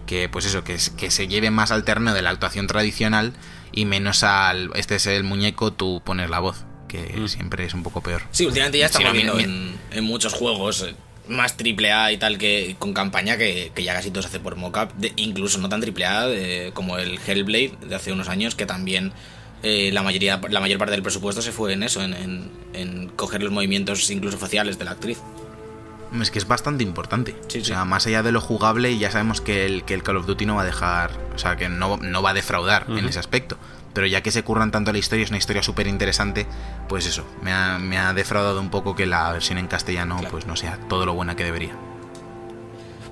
que pues eso, que, es- que se lleve más al terreno de la actuación tradicional y menos al, este es el muñeco, tú pones la voz, que Mm. siempre es un poco peor. Sí, últimamente ya estamos viendo en, en muchos juegos eh, más triple A y tal que con campaña que, que ya casi todo se hace por mockup, de- incluso no tan triple A de- como el Hellblade de hace unos años que también eh, la mayoría la mayor parte del presupuesto se fue en eso, en, en- en coger los movimientos incluso faciales de la actriz. Es que es bastante importante. Sí, o sí. sea, más allá de lo jugable, ya sabemos que el, que el Call of Duty no va a dejar. O sea, que no, no va a defraudar en ese aspecto. Pero ya que se curran tanto la historia, es una historia súper interesante, pues eso, me ha, me ha defraudado un poco que la versión en castellano Claro. pues no sea todo lo buena que debería.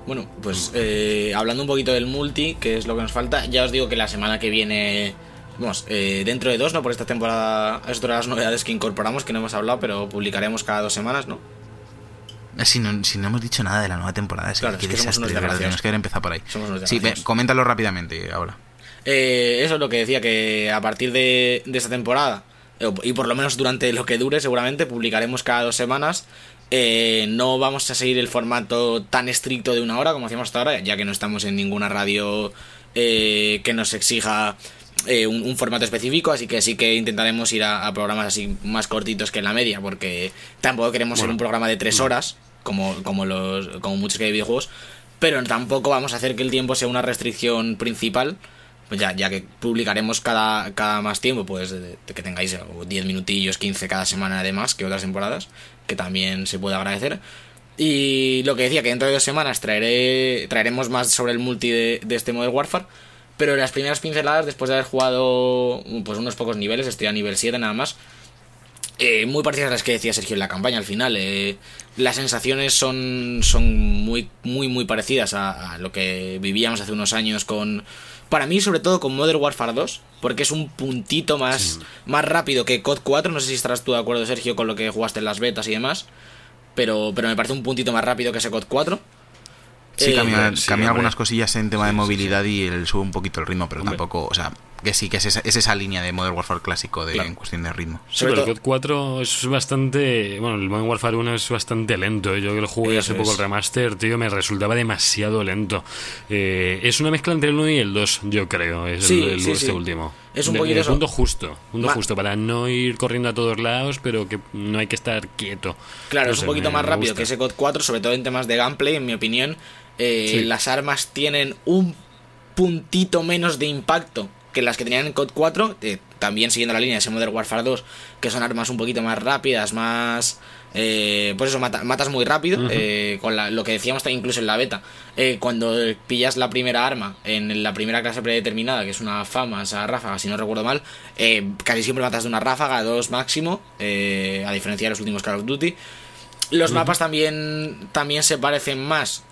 Bueno, pues eh, hablando un poquito del multi, que es lo que nos falta, ya os digo que la semana que viene, vamos, eh, dentro de dos, ¿no? Por esta temporada, es otra de las novedades que incorporamos, que no hemos hablado, pero publicaremos cada dos semanas, ¿no? Eh, Si no, si no hemos dicho nada de la nueva temporada, es Claro, que es que somos unos tenemos que haber empezado por ahí. Somos unos Sí, ve, coméntalo rápidamente ahora. Eh, eso es lo que decía, que a partir de, de esta temporada, eh, y por lo menos durante lo que dure, seguramente publicaremos cada dos semanas. Eh, no vamos a seguir el formato tan estricto de una hora como hacíamos hasta ahora, ya que no estamos en ninguna radio eh, que nos exija eh, un, un formato específico, así que sí que intentaremos ir a, a programas así más cortitos que la media, porque tampoco queremos ser un programa de tres horas, como, como, los, como muchos que hay de videojuegos, pero tampoco vamos a hacer que el tiempo sea una restricción principal, pues ya, ya que publicaremos cada, cada más tiempo, pues que tengáis eh, 10 minutillos, 15 cada semana además que otras temporadas, que también se puede agradecer. Y lo que decía, que dentro de dos semanas traeré, traeremos más sobre el multi de, de este Modern Warfare. Pero las primeras pinceladas, después de haber jugado pues unos pocos niveles, estoy a nivel 7 nada más, eh, muy parecidas a las que decía Sergio en la campaña al final. eh, las sensaciones son, son muy, muy, muy parecidas a, a lo que vivíamos hace unos años con... Para mí, sobre todo con Modern Warfare 2, porque es un puntito más, más rápido que COD 4. No sé si estarás tú de acuerdo, Sergio, con lo que jugaste en las betas y demás. Pero, pero me parece un puntito más rápido que ese COD 4. Sí, Eh, sí, hombre. algunas cosillas en tema de Sí, sí, movilidad y él sube un poquito el ritmo, pero Hombre. tampoco, o sea, que sí, que es esa, es esa línea de Modern Warfare clásico de, Claro. en cuestión de ritmo. Sí, Sobre pero el todo- COD 4 es bastante. Bueno, el Modern Warfare 1 es bastante lento. Yo que lo jugué Eso hace poco es. el remaster, tío, me resultaba demasiado lento. Eh, es una mezcla entre el 1 y el 2, yo creo. Es Sí, el, el- sí, este sí. último. Es un poquito punto justo. Punto Ma- justo para no ir corriendo a todos lados, pero que no hay que estar quieto. Claro, No es un poquito me- más rápido que ese COD 4, sobre todo en temas de gameplay, en mi opinión. Eh, Sí. Las armas tienen un puntito menos de impacto que las que tenían en COD 4, eh, también siguiendo la línea de ese Modern Warfare 2, que son armas un poquito más rápidas, más... Eh, pues eso, mata- matas muy rápido, eh, con la- lo que decíamos también incluso en la beta. Eh, cuando pillas la primera arma en la primera clase predeterminada, que es una fama, esa ráfaga, si no recuerdo mal, eh, casi siempre matas de una ráfaga, dos máximo, eh, a diferencia de los últimos Call of Duty. Los mapas también, también se parecen más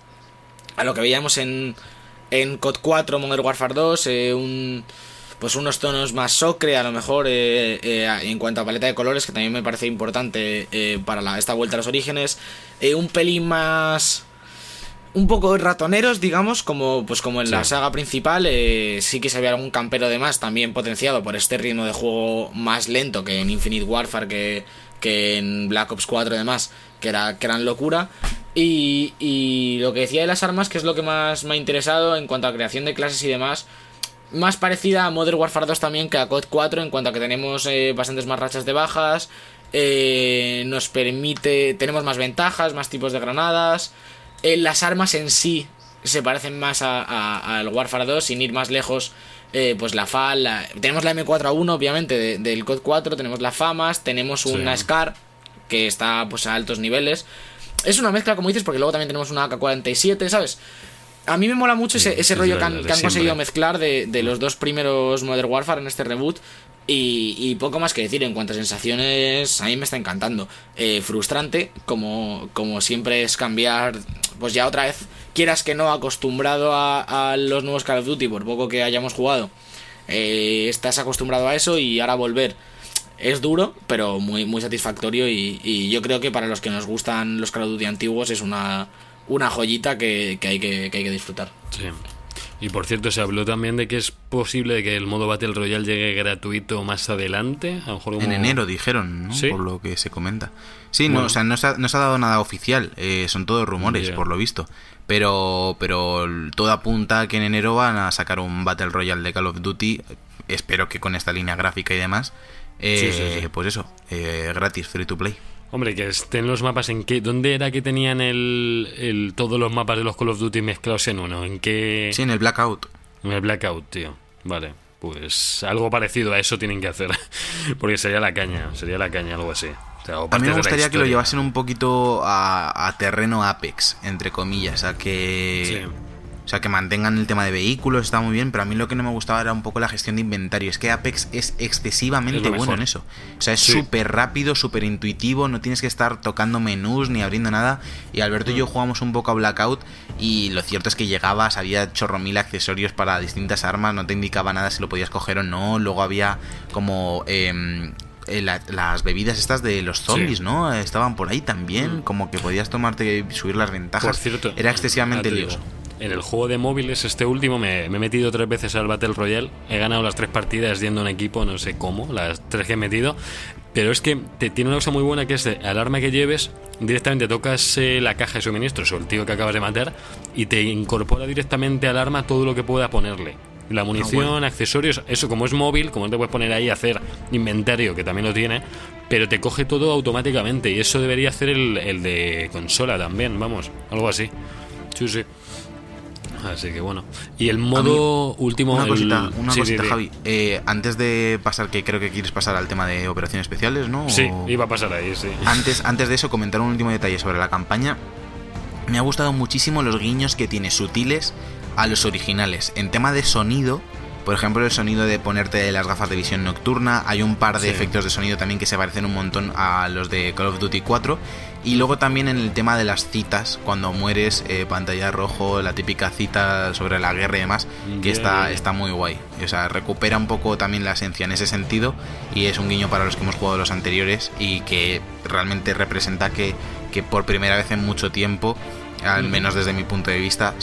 a lo que veíamos en, en COD 4, Modern Warfare 2, eh, un, pues unos tonos más ocre, a lo mejor eh, eh, en cuanto a paleta de colores, que también me parece importante eh, para la- esta vuelta a los orígenes, eh, un pelín más un poco ratoneros, digamos, como pues como en la saga principal, eh, sí que se ve algún campero de más, también potenciado por este ritmo de juego más lento que en Infinite Warfare, que, que en Black Ops 4 y demás, que, era, eran locura. Y, y lo que decía de las armas, que es lo que más me ha interesado en cuanto a creación de clases y demás, más parecida a Modern Warfare 2 también que a COD 4 en cuanto a que tenemos eh, bastantes más rachas de bajas, eh, nos permite, tenemos más ventajas, más tipos de granadas, eh, las armas en sí se parecen más a- a- al Warfare 2 sin ir más lejos. eh, pues la FAL, la- tenemos la M4A1 obviamente de- del COD 4, tenemos la FAMAS, tenemos una Sí. SCAR que está pues a altos niveles. Es una mezcla como dices porque luego también tenemos una AK-47, ¿sabes? A mí me mola mucho ese, ese rollo que han, que conseguido mezclar de, de los dos primeros Modern Warfare en este reboot. Y, y poco más que decir en cuanto a sensaciones, a mí me está encantando. Eh, frustrante, como, como siempre es cambiar, pues ya otra vez, quieras que no, acostumbrado a, a los nuevos Call of Duty, por poco que hayamos jugado, eh, estás acostumbrado a eso y ahora volver es duro, pero muy, muy satisfactorio y, y yo creo que para los que nos gustan los Call of Duty antiguos es una, una joyita que, que hay que, que hay que disfrutar. Sí. Y por cierto, se habló también de que es posible que el modo Battle Royale llegue gratuito más adelante. A lo mejor como- En enero dijeron, ¿no? ¿Sí? Por lo que se comenta. Sí, no, o sea, no se, ha, no se ha dado nada oficial, eh, son todos rumores, por lo visto. Pero, pero todo apunta a que en enero van a sacar un Battle Royale de Call of Duty. Espero que con esta línea gráfica y demás. Eh, Sí, sí, sí. Pues eso, eh, gratis, free to play. Hombre, que estén los mapas en qué. ¿Dónde era que tenían el, el- todos los mapas de los Call of Duty mezclados en uno? ¿En qué? Sí, en el Blackout. En el Blackout, tío. Vale. Pues algo parecido a eso tienen que hacer. Porque sería la caña. Sería la caña, algo así. O sea, A mí me gustaría que lo llevasen un poquito a, a terreno Apex, entre comillas, a que... Sí. O sea, que mantengan el tema de vehículos, está muy bien, pero a mí lo que no me gustaba era un poco la gestión de inventario. Es que Apex es excesivamente Es bueno en eso. O sea, es Sí. súper rápido, súper intuitivo, no tienes que estar tocando menús ni abriendo nada. Y Alberto y yo Mm. jugamos un poco a Blackout y lo cierto es que llegabas, había chorro mil accesorios para distintas armas, no te indicaba nada si lo podías coger o no. Luego había como... em, eh, la- las bebidas estas de los zombies, Sí. ¿no? Estaban por ahí también, Mm. como que podías tomarte subir las ventajas. Por cierto, Era excesivamente lioso. En el juego de móviles, este último, me, me he metido tres veces al Battle Royale. He ganado las tres partidas yendo a un equipo, no sé cómo, las tres que he metido. Pero es que te, tiene una cosa muy buena que es de, al arma que lleves, directamente tocas eh, la caja de suministros o el tío que acabas de matar y te incorpora directamente al arma todo lo que pueda ponerle. La munición, bueno. accesorios, eso como es móvil, como no te puedes poner ahí a hacer inventario, que también lo tiene, pero te coge todo automáticamente y eso debería hacer el, el de consola también, vamos, algo así. Sí, sí. Así que bueno. Y el modo último... Una el- cosita, una sí, cosita sí, sí. Javi. Eh, antes de pasar, que creo que quieres pasar al tema de operaciones especiales, ¿no? Sí, O- iba a pasar ahí, sí. Antes, antes de eso, comentar un último detalle sobre la campaña. Me ha gustado muchísimo los guiños que tiene sutiles a los originales. En tema de sonido, por ejemplo, el sonido de ponerte las gafas de visión nocturna. Hay un par de Sí. efectos de sonido también que se parecen un montón a los de Call of Duty 4. Y luego también en el tema de las citas, cuando mueres, eh, pantalla rojo, la típica cita sobre la guerra y demás, que está, está muy guay. O sea, recupera un poco también la esencia en ese sentido y es un guiño para los que hemos jugado los anteriores y que realmente representa que, que por primera vez en mucho tiempo, al menos desde mi punto de vista,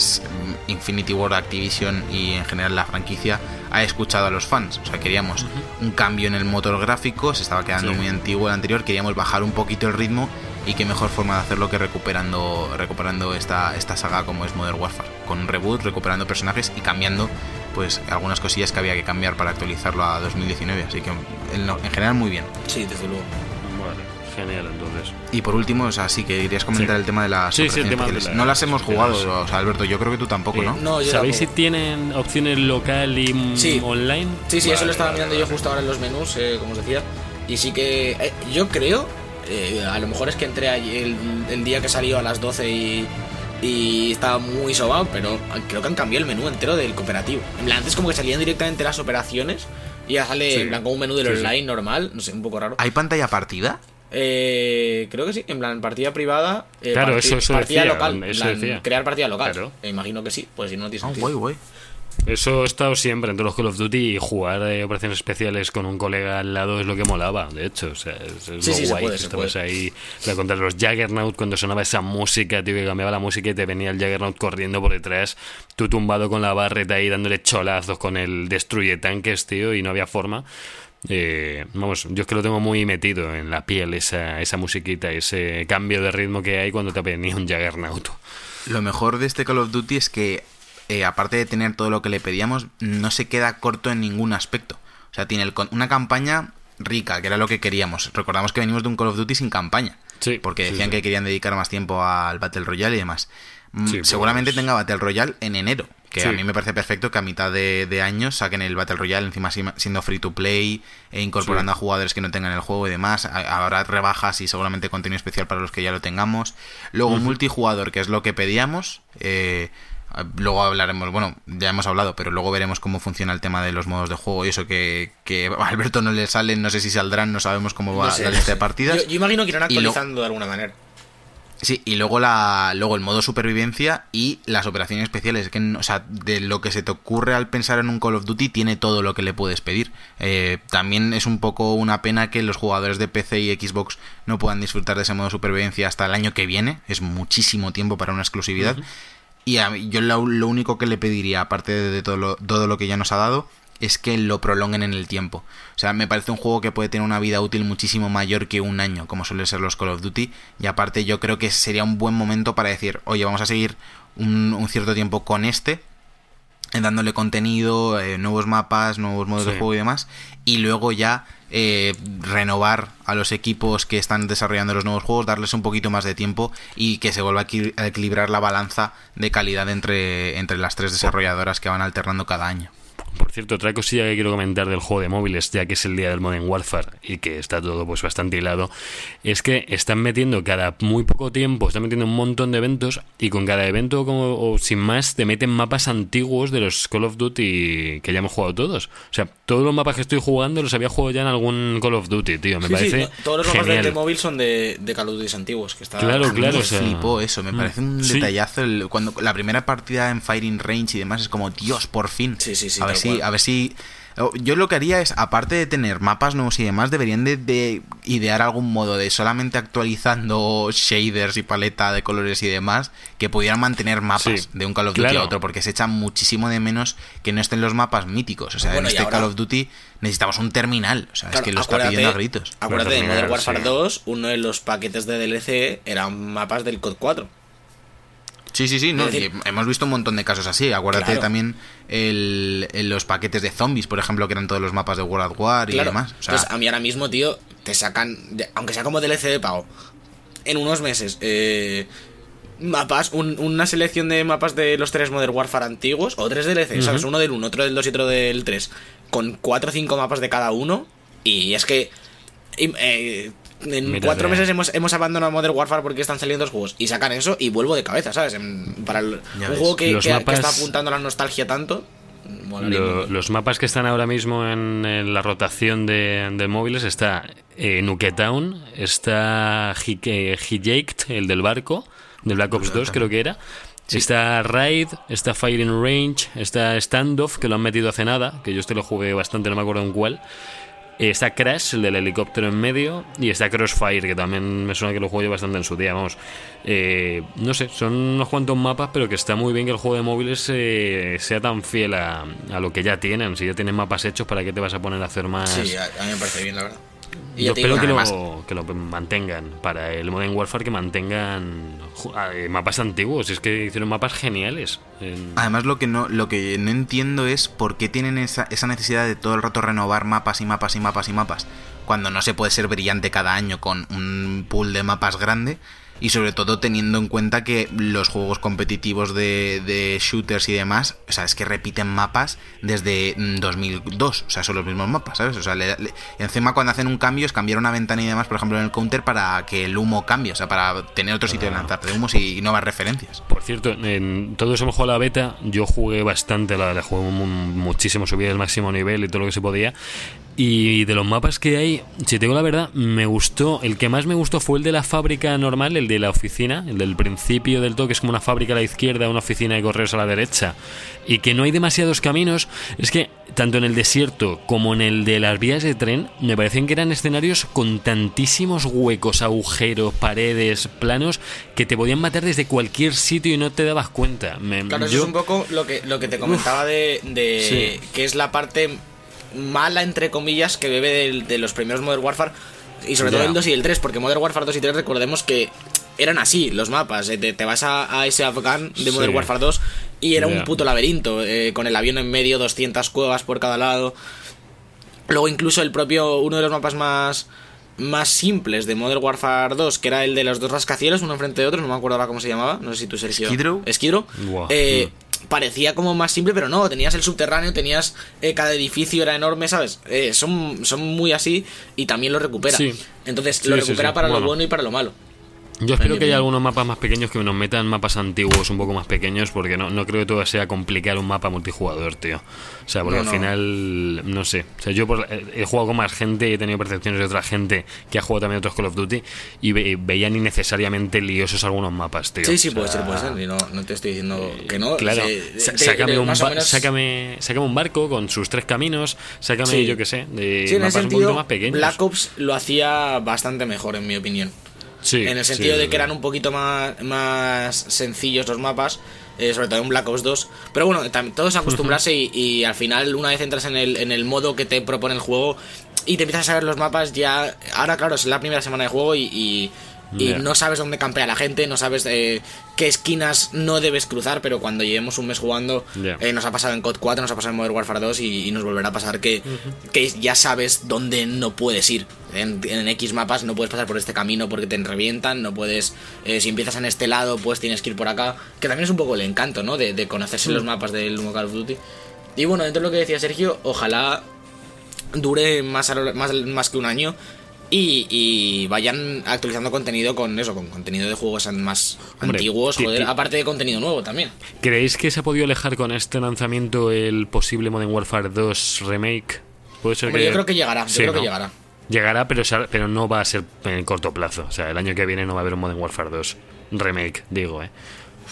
Infinity War, Activision y en general la franquicia ha escuchado a los fans. O sea, queríamos un cambio en el motor gráfico, se estaba quedando Sí. muy antiguo el anterior, queríamos bajar un poquito el ritmo y qué mejor forma de hacerlo que recuperando recuperando esta, esta saga como es Modern Warfare, con un reboot, recuperando personajes y cambiando pues algunas cosillas que había que cambiar para actualizarlo a 2019, así que en, en general muy bien. Sí, desde luego. Genial, entonces. Y por último, o sea, sí que querías comentar Sí. el tema de las Sí, sí, el operaciones tema de las No las hemos jugado, o sea, Alberto, yo creo que tú tampoco, Eh, ¿no? No, yo ¿Sabéis si tampoco. tienen opciones local y Sí. online? Sí, sí, eso Vale, lo estaba vale, mirando yo vale. justo ahora en los menús, eh, como os decía. Y sí que eh, yo creo, eh, a lo mejor es que entré allí el, el día que salió a las 12 y, y estaba muy sobado, pero creo que han cambiado el menú entero del cooperativo. En plan, antes como que salían directamente las operaciones y ya sale Sí. en plan como un menú del Sí, sí. online normal, no sé, un poco raro. ¿Hay pantalla partida? Eh, creo que sí, en plan partida privada. eh, Claro, eso- eso partida decía, local. en eso plan, decía. Crear partida local. Claro. Eh, imagino que sí, pues si no, no tiene sentido. guay, guay. Eso he estado siempre en todos los Call of Duty y jugar de operaciones especiales con un colega al lado es lo que molaba, de hecho. O sea, es, es Sí, lo sí, guay. puede, Estabas ahí para contar los Juggernaut cuando sonaba esa música, tío, que cambiaba la música y te venía el Juggernaut corriendo por detrás, tú tumbado con la barreta ahí dándole cholazos con el destruye tanques, tío, y no había forma. Eh, vamos, yo es que lo tengo muy metido en la piel, esa, esa musiquita, ese cambio de ritmo que hay cuando te venía un Juggernaut. Lo mejor de este Call of Duty es que, eh, aparte de tener todo lo que le pedíamos, no se queda corto en ningún aspecto. O sea, tiene el una campaña rica, que era lo que queríamos. Recordamos que venimos de un Call of Duty sin campaña. Sí, porque decían sí. que querían dedicar más tiempo al Battle Royale y demás. Mm, pues- Seguramente tenga Battle Royale en enero. Que Sí. a mí me parece perfecto que a mitad de, de año saquen el Battle Royale, encima si- siendo free to play, e incorporando Sí. a jugadores que no tengan el juego y demás. Ha- Habrá rebajas y seguramente contenido especial para los que ya lo tengamos. Luego multijugador, que es lo que pedíamos. eh, luego hablaremos, bueno, ya hemos hablado, pero luego veremos cómo funciona el tema de los modos de juego y eso que, que a Alberto no le salen, no sé si saldrán, no sabemos cómo va No sé. la lista de partidas. Yo, yo imagino que irán lo- actualizando de alguna manera. Sí, y luego la luego el modo supervivencia y las operaciones especiales. Que, o sea, de lo que se te ocurre al pensar en un Call of Duty, tiene todo lo que le puedes pedir. Eh, también es un poco una pena que los jugadores de PC y Xbox no puedan disfrutar de ese modo supervivencia hasta el año que viene. Es muchísimo tiempo para una exclusividad. Y a mí- yo lo, lo único que le pediría, aparte de, de todo, lo, todo lo que ya nos ha dado, es que lo prolonguen en el tiempo. O sea, me parece un juego que puede tener una vida útil muchísimo mayor que un año, como suelen ser los Call of Duty. Y aparte yo creo que sería un buen momento para decir, oye, vamos a seguir un, un cierto tiempo con este, eh, dándole contenido, eh, nuevos mapas, nuevos modos de juego y demás. Y luego ya eh, renovar a los equipos que están desarrollando los nuevos juegos, darles un poquito más de tiempo y que se vuelva a equilibrar la balanza de calidad entre, entre las tres desarrolladoras que van alternando cada año. Por cierto, otra cosilla que quiero comentar del juego de móviles, ya que es el día del Modern Warfare y que está todo pues bastante hilado, es que están metiendo cada muy poco tiempo, están metiendo un montón de eventos y con cada evento como o sin más te meten mapas antiguos de los Call of Duty que ya hemos jugado todos. O sea, todos los mapas que estoy jugando los había jugado ya en algún Call of Duty, tío. Me Sí, sí, parece no, todos los mapas de- genial. móvil son de, de Call of Duty antiguos. Que está, Claro, claro, me o sea, flipó eso, me mm, parece un sí. detallazo. el- cuando la primera partida en Firing Range y demás es como, Dios, por fin. Sí, sí, sí, A ver tal si, a ver si. Yo lo que haría es, aparte de tener mapas nuevos y demás, deberían de, de idear algún modo de solamente actualizando shaders y paleta de colores y demás, que pudieran mantener mapas Sí, de un Call of Duty claro. a otro, porque se echa muchísimo de menos que no estén los mapas míticos. O sea, Bueno, en este ahora- Call of Duty necesitamos un terminal. O sea, Claro, es que lo está pidiendo a gritos. Acuérdate, de Modern Warfare sí. 2, uno de los paquetes de DLC eran mapas del COD 4. Sí, sí, sí, no, decir- hemos visto un montón de casos así. Acuérdate Claro. también el, el- los paquetes de zombies, por ejemplo, que eran todos los mapas de World at War y Claro. demás. O sea, Entonces, a mí ahora mismo, tío, te sacan, aunque sea como DLC de pago, en unos meses, eh, mapas, un- una selección de mapas de los tres Modern Warfare antiguos, o tres DLC, ¿sabes? Uno del 1, otro del 2 y otro del 3, con cuatro o cinco mapas de cada uno, y es que... eh, en cuatro de- meses hemos, hemos abandonado Modern Warfare porque están saliendo dos juegos y sacan eso y vuelvo de cabeza, ¿sabes? En- para el- un ves. juego que, Los está apuntando a la nostalgia tanto. Lo- los mapas que están ahora mismo en, en la rotación de, de móviles está eh, Nuketown, está Hijaked, el del barco, del Black Ops 2 creo que era. Está Raid, está Firing Range, está Standoff, que lo han metido hace nada, que yo este lo jugué bastante, no me acuerdo en cuál. Está Crash, el del helicóptero en medio, y está Crossfire, que también me suena que lo jugué bastante en su día, vamos. Eh, no sé, son unos cuantos mapas, pero que está muy bien que el juego de móviles eh, sea tan fiel a, a lo que ya tienen. Si ya tienen mapas hechos, ¿para qué te vas a poner a hacer más? Sí, a mí me parece bien, la verdad. Y Yo espero que lo, que lo mantengan para el Modern Warfare, que mantengan eh, mapas antiguos. Es que hicieron mapas geniales. en- Además, lo que no, lo que no entiendo es por qué tienen esa, esa necesidad de todo el rato renovar mapas y mapas y mapas y mapas. Cuando no se puede ser brillante cada año con un pool de mapas grande. Y sobre todo teniendo en cuenta que los juegos competitivos de, de shooters y demás, o sea, es que repiten mapas desde mm, 2002, o sea, son los mismos mapas, ¿sabes? O sea, le- le- encima cuando hacen un cambio es cambiar una ventana y demás, por ejemplo, en el counter para que el humo cambie, o sea, para tener otro sitio de lanzar de humos y, y nuevas referencias. Por cierto, en, todos hemos jugado la beta. Yo jugué bastante, la, la jugué mu- muchísimo, subí el máximo nivel y todo lo que se podía. Y de los mapas que hay, si te digo la verdad, me gustó. El que más me gustó fue el de la fábrica normal, el de la oficina, el del principio del todo, que es como una fábrica a la izquierda, una oficina de correos a la derecha. Y que no hay demasiados caminos. Es que tanto en el desierto como en el de las vías de tren, me parecen que eran escenarios con tantísimos huecos, agujeros, paredes, planos, que te podían matar desde cualquier sitio y no te dabas cuenta. Me, Claro, eso yo- es un poco lo que, lo que te comentaba de, de Sí. que es la parte mala, entre comillas, que bebe del- de, los primeros Modern Warfare, y sobre todo el 2 y el 3, porque Modern Warfare 2 y 3 recordemos que eran así los mapas, eh, te, te vas a, a ese Afghan de Modern Sí. Warfare 2 y era un puto laberinto, eh, con el avión en medio, 200 cuevas por cada lado. Luego incluso el propio, uno de los mapas más más simples de Modern Warfare 2, que era el de los dos rascacielos, uno enfrente de otro, no me acuerdo ahora cómo se llamaba, no sé si tú Sergio. Skid Row. Skid Row. Buah. Parecía como más simple, pero no, tenías el subterráneo, tenías eh, cada edificio era enorme, ¿sabes? Eh, son, son muy así y también lo recupera. Sí. Entonces Sí, lo recupera sí. para lo bueno y para lo malo. Yo espero que haya algunos mapas más pequeños que nos metan mapas antiguos un poco más pequeños porque no, no creo que todo sea complicar un mapa multijugador, tío. O sea, porque No, al final, no sé. O sea, yo por- he he jugado con más gente y he tenido percepciones de otra gente que ha jugado también otros Call of Duty y ve- veían innecesariamente liosos algunos mapas, tío. Sí, sí, O sea, puede ser, puede ser. Y no, no te estoy diciendo que no. Claro, de- sácame, de- un menos- sácame, sácame un barco con sus tres caminos, sácame, Sí. yo qué sé, de Sí, mapas ese un poquito sentido, más pequeños. Black Ops lo hacía bastante mejor, en mi opinión. Sí, en el sí, sentido de que eran un poquito más, más sencillos los mapas, eh, sobre todo en Black Ops 2. Pero bueno, todo es acostumbrarse y, y al final una vez entras en el, en el modo que te propone el juego y te empiezas a ver los mapas ya... Ahora claro, es la primera semana de juego y... y- y no sabes dónde campea la gente, no sabes eh, qué esquinas no debes cruzar, pero cuando llevemos un mes jugando, Ya. eh, nos ha pasado en COD 4, nos ha pasado en Modern Warfare 2 y, y nos volverá a pasar que, que ya sabes dónde no puedes ir. En, en X mapas no puedes pasar por este camino porque te revientan, no puedes, eh, si empiezas en este lado, pues tienes que ir por acá, que también es un poco el encanto, ¿no? De, de conocerse los mapas del nuevo Call of Duty. Y bueno, dentro de lo que decía Sergio, ojalá dure más, más, más que un año. Y, y vayan actualizando contenido con eso, con contenido de juegos más Hombre, antiguos, ti- joder, aparte de contenido nuevo también. ¿Creéis que se ha podido alejar con este lanzamiento el posible Modern Warfare 2 remake? Puede ser Hombre, que... yo creo que llegará, yo Sí, creo que llegará. Llegará, pero, pero no va a ser en corto plazo. O sea, el año que viene no va a haber un Modern Warfare 2 remake, digo, ¿eh?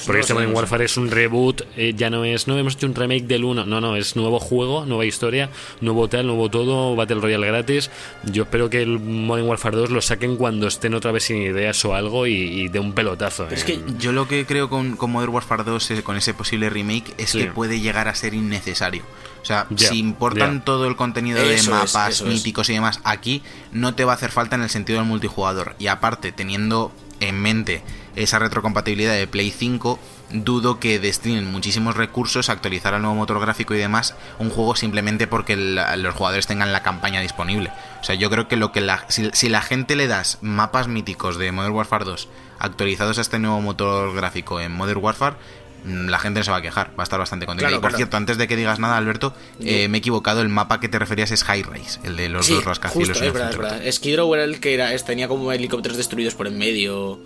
Porque No este Modern. Warfare es un reboot, eh, ya no es, no hemos hecho un remake del 1, no, no, es nuevo juego, nueva historia, nuevo tal, nuevo todo, Battle Royale gratis. Yo espero que el Modern Warfare 2 lo saquen cuando estén otra vez sin ideas o algo y, y de un pelotazo. Pero es eh. que Yo lo que creo con, con Modern Warfare 2, eh, con ese posible remake, es Sí. que puede llegar a ser innecesario. O sea, si importan todo el contenido de Eso mapas es. míticos y demás, aquí no te va a hacer falta en el sentido del multijugador. Y aparte, teniendo en mente esa retrocompatibilidad de Play 5, dudo que destinen muchísimos recursos a actualizar al nuevo motor gráfico y demás un juego simplemente porque los jugadores tengan la campaña disponible. O sea, yo creo que lo que la, si, si la gente le das mapas míticos de Modern Warfare 2 actualizados a este nuevo motor gráfico en Modern Warfare, mm, la gente no se va a quejar, va a estar bastante contenta. Claro, y por claro. cierto, antes de que digas nada, Alberto, eh, me he equivocado, el mapa que te referías es High Rise, el de los sí, dos rascacielos. justo, es verdad, es verdad. Skid Row era el que era, tenía como helicópteros destruidos por en medio,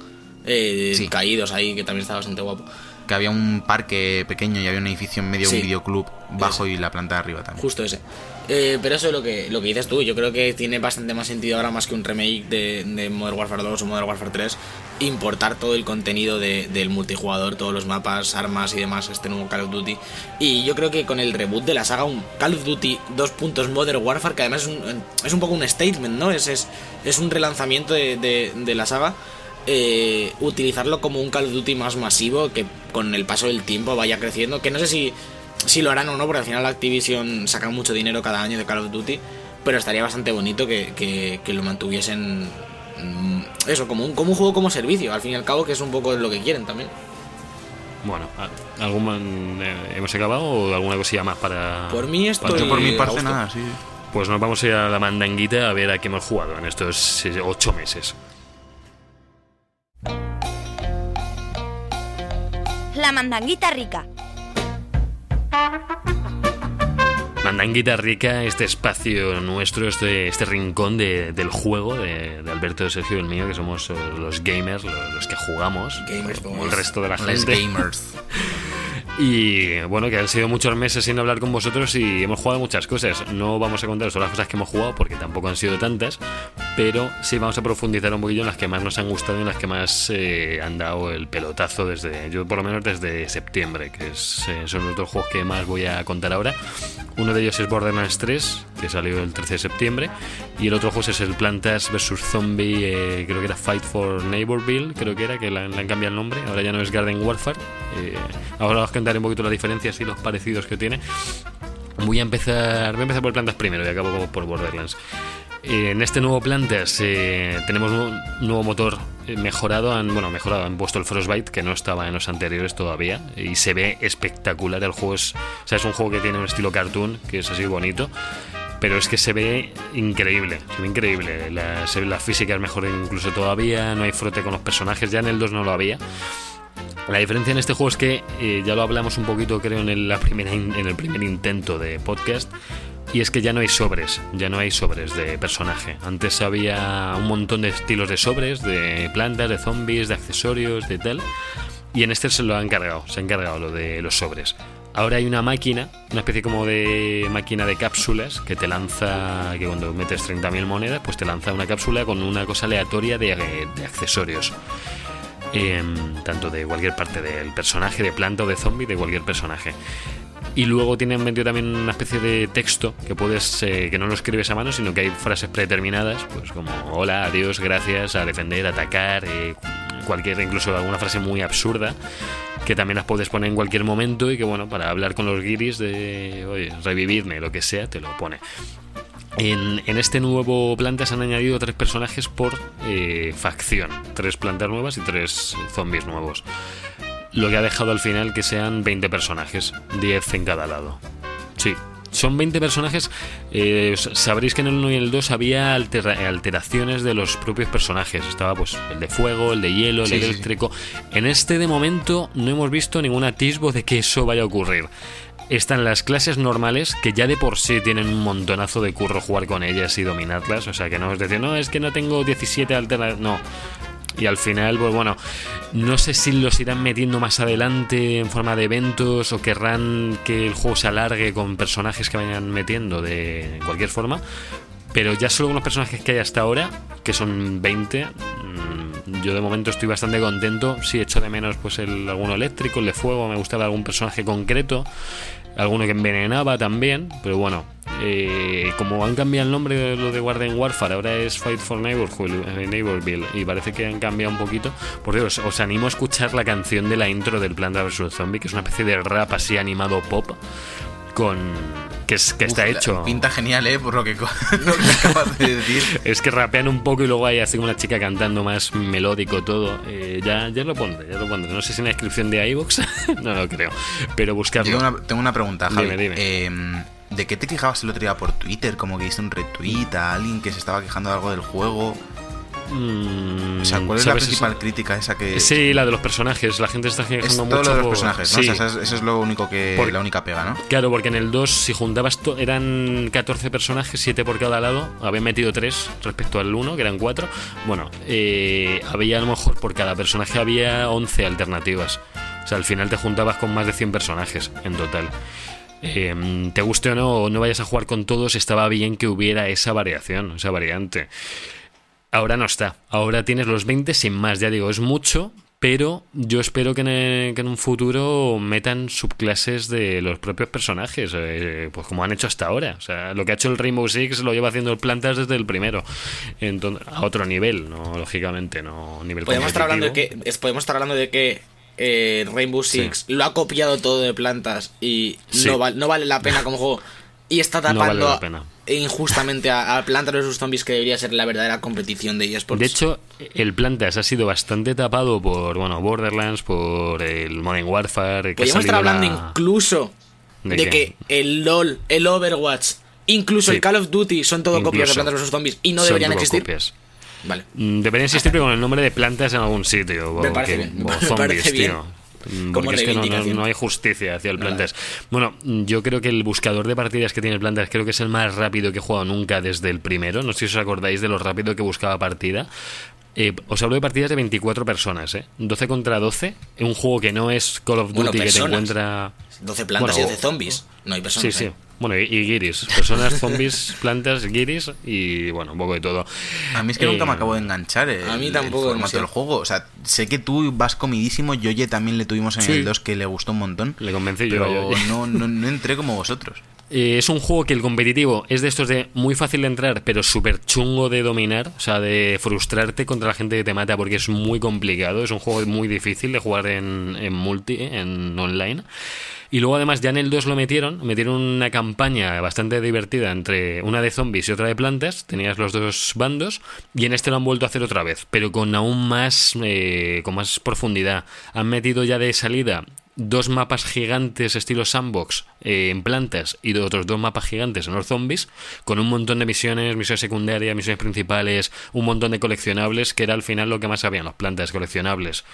eh, Sí. caídos ahí, que también estaba bastante guapo. Que había un parque pequeño y había un edificio en medio, Sí. un videoclub bajo Ese. y la planta de arriba también. Justo ese. Eh, pero eso es lo que, lo que dices tú. Yo creo que tiene bastante más sentido ahora más que un remake de, de Modern Warfare 2 o Modern Warfare 3. Importar todo el contenido de- del multijugador, todos los mapas, armas y demás, este nuevo Call of Duty. Y yo creo que con el reboot de la saga, un Call of Duty 2. puntos Modern Warfare, que además es un, es un poco un statement, ¿no? Es, es, es un relanzamiento de, de- de la saga. Eh, utilizarlo como un Call of Duty más masivo que con el paso del tiempo vaya creciendo. Que no sé si, si lo harán o no, porque al final Activision saca mucho dinero cada año de Call of Duty. Pero estaría bastante bonito que, que- que lo mantuviesen. mm, Eso, como un, como un juego como servicio, al fin y al cabo, que es un poco lo que quieren también. Bueno, ¿a- ¿algún, man- eh, ¿hemos acabado o alguna cosilla más para...? Por mí para- Yo por mi parte nada, sí. Pues nos vamos a ir a la mandanguita a ver a qué hemos jugado en estos ocho meses. La mandanguita rica. Mandanguita rica, este espacio nuestro, este, este rincón de- del juego de, de Alberto, de Sergio y el mío, que somos los gamers, los, los que jugamos, Gamers, como boys. el resto de la gente. gamers. Y bueno, que han sido muchos meses sin hablar con vosotros y hemos jugado muchas cosas. No vamos a contaros todas las cosas que hemos jugado porque tampoco han sido tantas, pero sí vamos a profundizar un poquillo en las que más nos han gustado y en las que más eh, han dado el pelotazo desde, yo por lo menos desde septiembre, que eh, son los dos juegos que más voy a contar ahora. Uno de ellos es Borderlands 3, que salió el 13 de septiembre, y el otro juego es el Plantas vs. Zombie, eh, creo que era Fight for Neighborville, creo que era, que le han, cambiado el nombre, ahora ya no es Garden Warfare. Eh, ahora os contaré un poquito las diferencias y los parecidos que tiene. Voy a empezar, voy a empezar por Plantas primero y acabo por Borderlands. Eh, En este nuevo Plantas eh, tenemos un nuevo motor mejorado, han, bueno, mejorado, han puesto el Frostbite que no estaba en los anteriores todavía y se ve espectacular. El juego es, es un juego que tiene un estilo cartoon, que es así bonito, pero es que se ve increíble, se ve increíble. La, se ve la física es mejor incluso todavía, no hay frote con los personajes, ya en el 2 no lo había. La diferencia en este juego es que eh, ya lo hablamos un poquito, creo, en el, la primera in- en el primer intento de podcast. Y es que ya no hay sobres, ya no hay sobres de personaje. Antes había un montón de estilos de sobres, de plantas, de zombies, de accesorios, de tal. Y en este se lo han cargado, se han cargado lo de los sobres. Ahora hay una máquina, una especie como de máquina de cápsulas que te lanza, que cuando metes 30.000 monedas, pues te lanza una cápsula con una cosa aleatoria de, de accesorios. Em, tanto de cualquier parte del personaje, de planta o de zombie, de cualquier personaje. Y luego tienen metido también una especie de texto que puedes, eh, que no lo escribes a mano, sino que hay frases predeterminadas, pues como hola, adiós, gracias, a defender, atacar, eh, cualquier, incluso alguna frase muy absurda, que también las puedes poner en cualquier momento y que bueno, para hablar con los guiris de, oye, revivirme, lo que sea, te lo pone. En, en este nuevo planta se han añadido tres personajes por eh, facción. Tres plantas nuevas y tres zombies nuevos. Lo que ha dejado al final que sean 20 personajes, 10 en cada lado. Sí, son 20 personajes. eh, sabréis que en el 1 y el 2 había altera- alteraciones de los propios personajes. Estaba pues el de fuego, el de hielo, el Sí, sí, sí. eléctrico. En este de momento no hemos visto ningún atisbo de que eso vaya a ocurrir. Están las clases normales, que ya de por sí tienen un montonazo de curro jugar con ellas y dominarlas. O sea, que no es decir, no, es que no tengo 17 alternativas. No. Y al final, pues bueno, no sé si los irán metiendo más adelante en forma de eventos o querrán que el juego se alargue con personajes que vayan metiendo de cualquier forma. Pero ya solo con los personajes que hay hasta ahora, que son 20, mm, yo de momento estoy bastante contento. Sí, echo de menos pues el alguno eléctrico, el de fuego, me gustaba algún personaje concreto, alguno que envenenaba también, pero bueno, eh, como han cambiado el nombre de lo de Garden Warfare, ahora es Fight for Neighborhood, eh, Neighborville, y parece que han cambiado un poquito. Por Dios, os animo a escuchar la canción de la intro del Planta vs Zombie, que es una especie de rap así animado pop, con que, es, que está Uf, hecho. Pinta genial, ¿eh? Por lo que, co- lo que acabas de decir. Es que rapean un poco y luego hay así como una chica cantando más melódico todo. Eh, ya, ya lo pondré, ya lo pondré. No sé si en la descripción de iVoox, no lo creo. Pero buscarlo. tengo una, tengo una pregunta, Javi. Dime, dime. Em, ¿De qué te quejabas el otro día por Twitter? Como que hiciste un retweet a alguien que se estaba quejando de algo del juego. Mm, O sea, ¿cuál es la ¿sabes principal eso? crítica esa que... Sí, la de los personajes. La gente está es quejando todo mucho lo de los personajes, ¿no? Sí. O sea, eso es, eso es lo único que... Por- La única pega, ¿no? Claro, porque en el 2, si juntabas, to- eran 14 personajes, 7 por cada lado. Habían metido 3 respecto al 1, que eran 4. Bueno, eh, había a lo mejor por cada personaje había 11 alternativas. O sea, al final te juntabas con más de 100 personajes en total. Eh, te guste o no, o no vayas a jugar con todos, estaba bien que hubiera esa variación, esa variante. Ahora no está. Ahora tienes los 20 sin más. Ya digo, es mucho, pero yo espero que en, el- que en un futuro metan subclases de los propios personajes, eh, pues como han hecho hasta ahora. O sea, lo que ha hecho el Rainbow Six lo lleva haciendo el Plantas desde el primero. Entonces, a otro nivel, no lógicamente, no nivel Podemos estar hablando de que podemos estar hablando de que eh, Rainbow Six lo ha copiado todo de plantas y Sí. no, val- no vale la pena como juego y está No vale tapando la pena. injustamente a, a Plantas vs Zombies que debería ser la verdadera competición de eSports. De hecho, el Plantas ha sido bastante tapado por, bueno, Borderlands, por el Modern Warfare. que podríamos estar hablando la- incluso ¿De que el LOL, el Overwatch, incluso Sí. el Call of Duty son todo copias de. Plantas vs Zombies y no deberían existir. copias. Vale. Mm, Debería pero con el nombre de plantas en algún sitio. Me o parece que- bien, o me zombies, parece bien. tío. Como Porque es que no, no- reivindicación. no hay justicia hacia el plantas. Bueno, yo creo que el buscador de partidas que tiene el plantas creo que es el más rápido que he jugado nunca desde el primero. No sé si os acordáis de lo rápido que buscaba partida. eh, os hablo de partidas de 24 personas, ¿eh? 12 contra 12, en un juego que no es Call of Bueno, Duty que te encuentra... 12 plantas Bueno, y 12 zombies. No hay personas. Sí, sí. ¿eh? Bueno, y, y guiris. Personas, zombies, plantas, guiris y bueno, un poco de todo. A mí es que nunca me Eh, acabo de enganchar el, a mí el tampoco formato demasiado. del juego. O sea, sé que tú vas comidísimo, Yoye también le tuvimos en Sí. el 2 que le gustó un montón. Le convencí yo. Pero no, no entré como vosotros. Eh, es un juego que el competitivo es de estos de muy fácil de entrar, pero súper chungo de dominar, o sea, de frustrarte contra la gente que te mata porque es muy complicado, es un juego muy difícil de jugar en, en multi, en online. Y luego además ya en el 2 lo metieron, metieron una campaña bastante divertida entre una de zombies y otra de plantas, tenías los dos bandos, y en este lo han vuelto a hacer otra vez, pero con aún más, eh, con más profundidad. Han metido ya de salida dos mapas gigantes estilo sandbox eh, en plantas y otros dos mapas gigantes en los zombies, con un montón de misiones, misiones secundarias, misiones principales, un montón de coleccionables, que era al final lo que más había en las plantas coleccionables.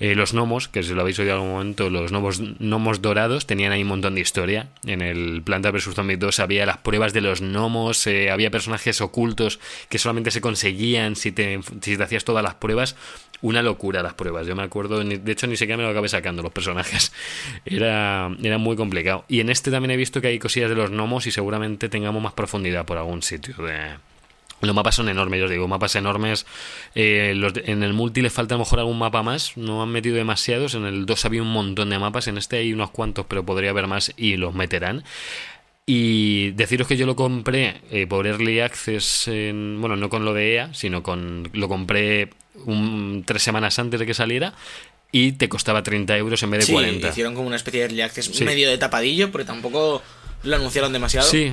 Eh, los gnomos, que si lo habéis oído en algún momento, los gnomos, gnomos dorados tenían ahí un montón de historia. En el Planta vs. Zombies 2 había las pruebas de los gnomos, eh, había personajes ocultos que solamente se conseguían si te, si te hacías todas las pruebas. Una locura las pruebas, yo me acuerdo, de hecho ni siquiera me lo acabé sacando los personajes. Era, era muy complicado. Y en este también he visto que hay cosillas de los gnomos y seguramente tengamos más profundidad por algún sitio de, los mapas son enormes, yo os digo, mapas enormes. Eh, en el multi le falta a lo mejor algún mapa más, no han metido demasiados. En el 2 había un montón de mapas, en este hay unos cuantos, pero podría haber más y los meterán. Y deciros que yo lo compré eh, por Early Access, en- bueno, no con lo de EA, sino con lo compré un, tres semanas antes de que saliera y te costaba 30 euros en vez de Sí, 40. hicieron como una especie de early access Sí. medio de tapadillo, porque tampoco lo anunciaron demasiado. Sí,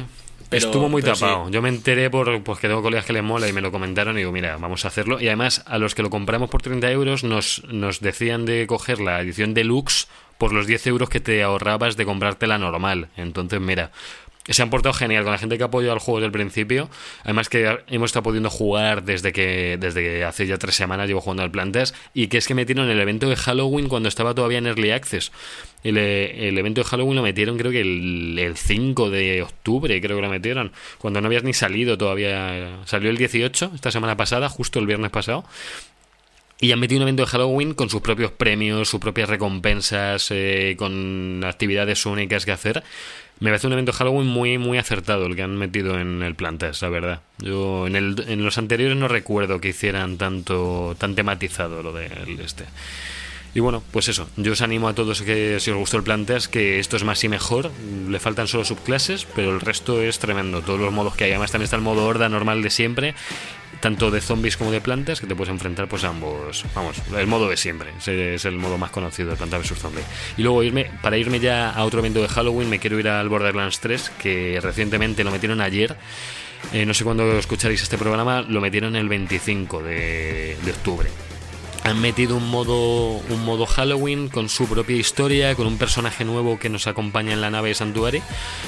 pero- estuvo muy tapado. sí. Yo me enteré por pues, que tengo colegas que les mola y me lo comentaron y digo, mira, vamos a hacerlo. Y además, a los que lo compramos por 30 euros nos, nos decían de coger la edición deluxe por los 10 euros que te ahorrabas de comprarte la normal. Entonces, mira. Se han portado genial con la gente que apoyó al juego desde el principio. Además que hemos estado pudiendo jugar desde que desde que hace ya tres semanas llevo jugando al Plantas y que es que metieron el evento de Halloween cuando estaba todavía en Early Access. El, el evento de Halloween lo metieron creo que el, el 5 de octubre creo que lo metieron. Cuando no habías ni salido todavía. Salió el 18 esta semana pasada, justo el viernes pasado. Y han metido un evento de Halloween con sus propios premios, sus propias recompensas, eh, con actividades únicas que hacer. Me parece un evento Halloween muy, muy acertado el que han metido en el Plantas, la verdad. Yo en, el, en los anteriores no recuerdo que hicieran tanto tan tematizado lo de este. Y bueno, pues eso, yo os animo a todos que si os gustó el Plantas, que esto es más y mejor. Le faltan solo subclases, pero el resto es tremendo. Todos los modos que hay. Además también está el modo horda normal de siempre, tanto de zombies como de plantas, que te puedes enfrentar pues a ambos. Vamos, el modo de siempre. Es el modo más conocido de Planta vs Zombie. Y luego irme, para irme ya a otro evento de Halloween, me quiero ir al Borderlands 3, que recientemente lo metieron ayer. Eh, no sé cuándo escucharéis este programa, lo metieron el 25 de, de octubre. Han metido un modo, un modo Halloween con su propia historia, con un personaje nuevo que nos acompaña en la nave de Santuari,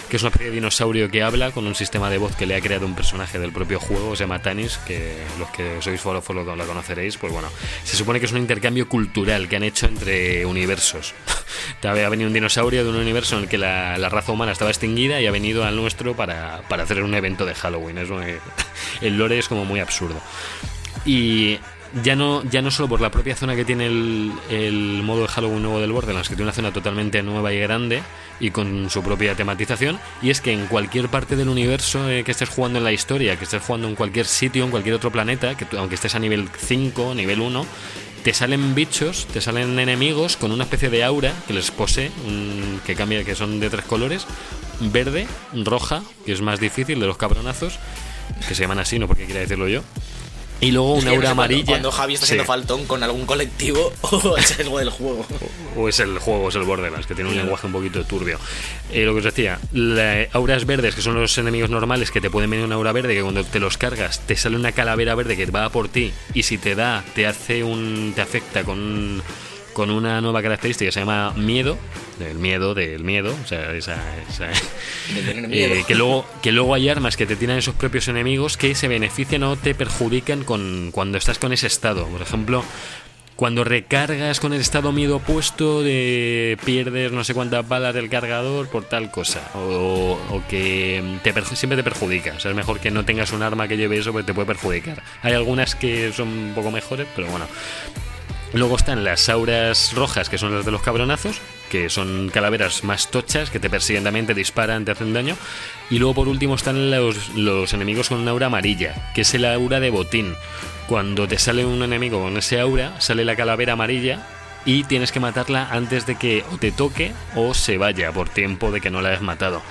que es una especie de dinosaurio que habla con un sistema de voz que le ha creado un personaje del propio juego, se llama Tanis, que los que sois follow follow la conoceréis, pues bueno, se supone que es un intercambio cultural que han hecho entre universos. Ha venido un dinosaurio de un universo en el que la, la raza humana estaba extinguida y ha venido al nuestro para, para hacer un evento de Halloween. Es muy- el lore es como muy absurdo. Y ya no, ya no solo por la propia zona que tiene el, modo de Halloween nuevo del Borderlands, que tiene una zona totalmente nueva y grande y con su propia tematización, y es que en cualquier parte del universo eh, que estés jugando en la historia, que estés jugando en cualquier sitio, en cualquier otro planeta, que aunque estés a nivel 5, nivel 1, te salen bichos, te salen enemigos con una especie de aura que les posee, que cambia, que son de tres colores, verde, roja, que es más difícil de los cabronazos, que se llaman así, no porque quiera decirlo yo, y luego una aura sé cuando- amarilla. Cuando, Javi está haciendo Sí. faltón con algún colectivo o es algo del juego. O es el juego, es el Borderlands, que tiene un lenguaje un poquito turbio. Eh, lo que os decía, la- auras verdes, que son los enemigos normales, que te pueden venir una aura verde, que cuando te los cargas, te sale una calavera verde que va por ti, y si te da, te hace un. te afecta con un- con una nueva característica que se llama miedo, del miedo, del miedo, o sea, esa, esa- De tener eh, miedo. que luego que luego hay armas que te tiran esos propios enemigos que se benefician o te perjudican con cuando estás con ese estado. Por ejemplo, cuando recargas con el estado miedo puesto, de pierdes no sé cuántas balas del cargador por tal cosa. O, que te siempre te perjudica. O sea, es mejor que no tengas un arma que lleve eso porque te puede perjudicar. Hay algunas que son un poco mejores, pero bueno. Luego están las auras rojas, que son las de los cabronazos, que son calaveras más tochas, que te persiguen también, te disparan, te hacen daño. Y luego por último están los, los enemigos con una aura amarilla, que es el aura de botín cuando te sale un enemigo con ese aura, sale la calavera amarilla y tienes que matarla antes de que o te toque o se vaya por tiempo de que no la hayas matado.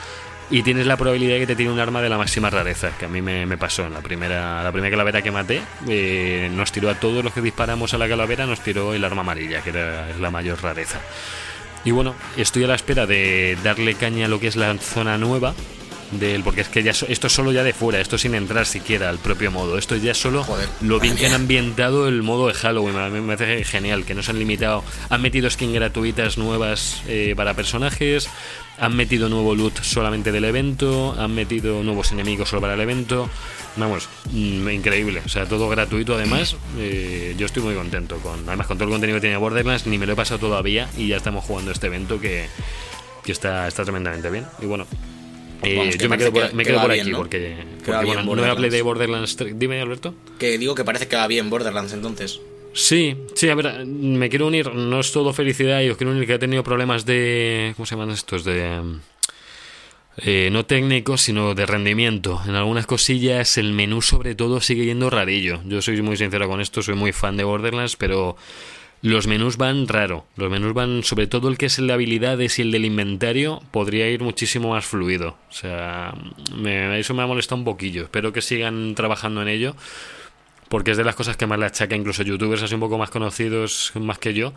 Y tienes la probabilidad de que te tire un arma de la máxima rareza, que a mí me, pasó. En la primera, la primera calavera que maté. Eh, nos tiró a todos los que disparamos a la calavera, nos tiró el arma amarilla, que era la mayor rareza. Y bueno, estoy a la espera de darle caña a lo que es la zona nueva, del porque es que ya esto es solo ya de fuera, esto sin entrar siquiera al propio modo, esto ya solo lo bien que han ambientado el modo de Halloween, a mí me parece genial, que no se han limitado, han metido skins gratuitas nuevas eh, para personajes, han metido nuevo loot solamente del evento, han metido nuevos enemigos solo para el evento, vamos, mm, increíble, o sea, todo gratuito además, eh, yo estoy muy contento con, además con todo el contenido que tiene Borderlands, ni me lo he pasado todavía y ya estamos jugando este evento que, que está, está tremendamente bien, y bueno, eh, yo me quedo por, me quedo por aquí porque, bueno, no hablé de Borderlands 3. Dime, Alberto. Que digo que parece que va bien Borderlands entonces. Sí, sí, a ver, me quiero unir, no es todo felicidad, y os quiero unir que he tenido problemas de. ¿Cómo se llaman estos? De. Eh, no técnicos, sino de rendimiento. En algunas cosillas el menú sobre todo sigue yendo rarillo. Yo soy muy sincero con esto, soy muy fan de Borderlands, pero los menús van raro. Los menús van, sobre todo el que es el de habilidades y el del inventario, podría ir muchísimo más fluido. O sea, me, eso me ha molestado un poquillo. Espero que sigan trabajando en ello. Porque es de las cosas que más le achaca incluso youtubers así un poco más conocidos más que yo.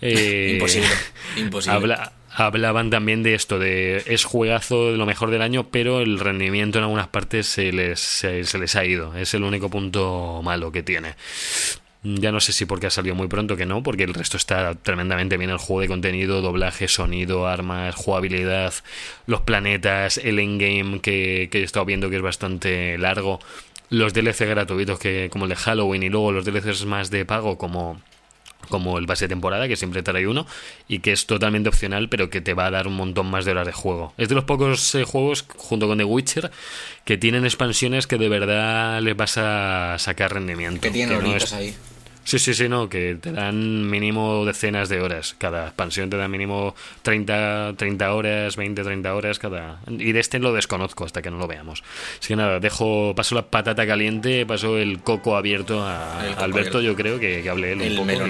Eh, imposible, imposible. hablaban también de esto, de es juegazo de lo mejor del año, pero el rendimiento en algunas partes se les, se les ha ido. Es el único punto malo que tiene. Ya no sé si porque ha salido muy pronto que no, porque el resto está tremendamente bien el juego de contenido, doblaje, sonido, armas, jugabilidad, los planetas, el endgame que, que he estado viendo que es bastante largo, los DLC gratuitos que como el de Halloween y luego los DLCs más de pago como como el base de temporada, que siempre trae uno, y que es totalmente opcional, pero que te va a dar un montón más de horas de juego. Es de los pocos eh, juegos, junto con The Witcher, que tienen expansiones que de verdad les vas a sacar rendimiento. Que tienen horitas ahí. Sí, sí, sí, no, que te dan mínimo decenas de horas. Cada expansión te da mínimo 30, 30 horas, 20, 30 horas cada. Y de este lo desconozco hasta que no lo veamos. Así que nada, dejo, paso la patata caliente, paso el coco abierto a Alberto, yo creo que, que hable él un poco.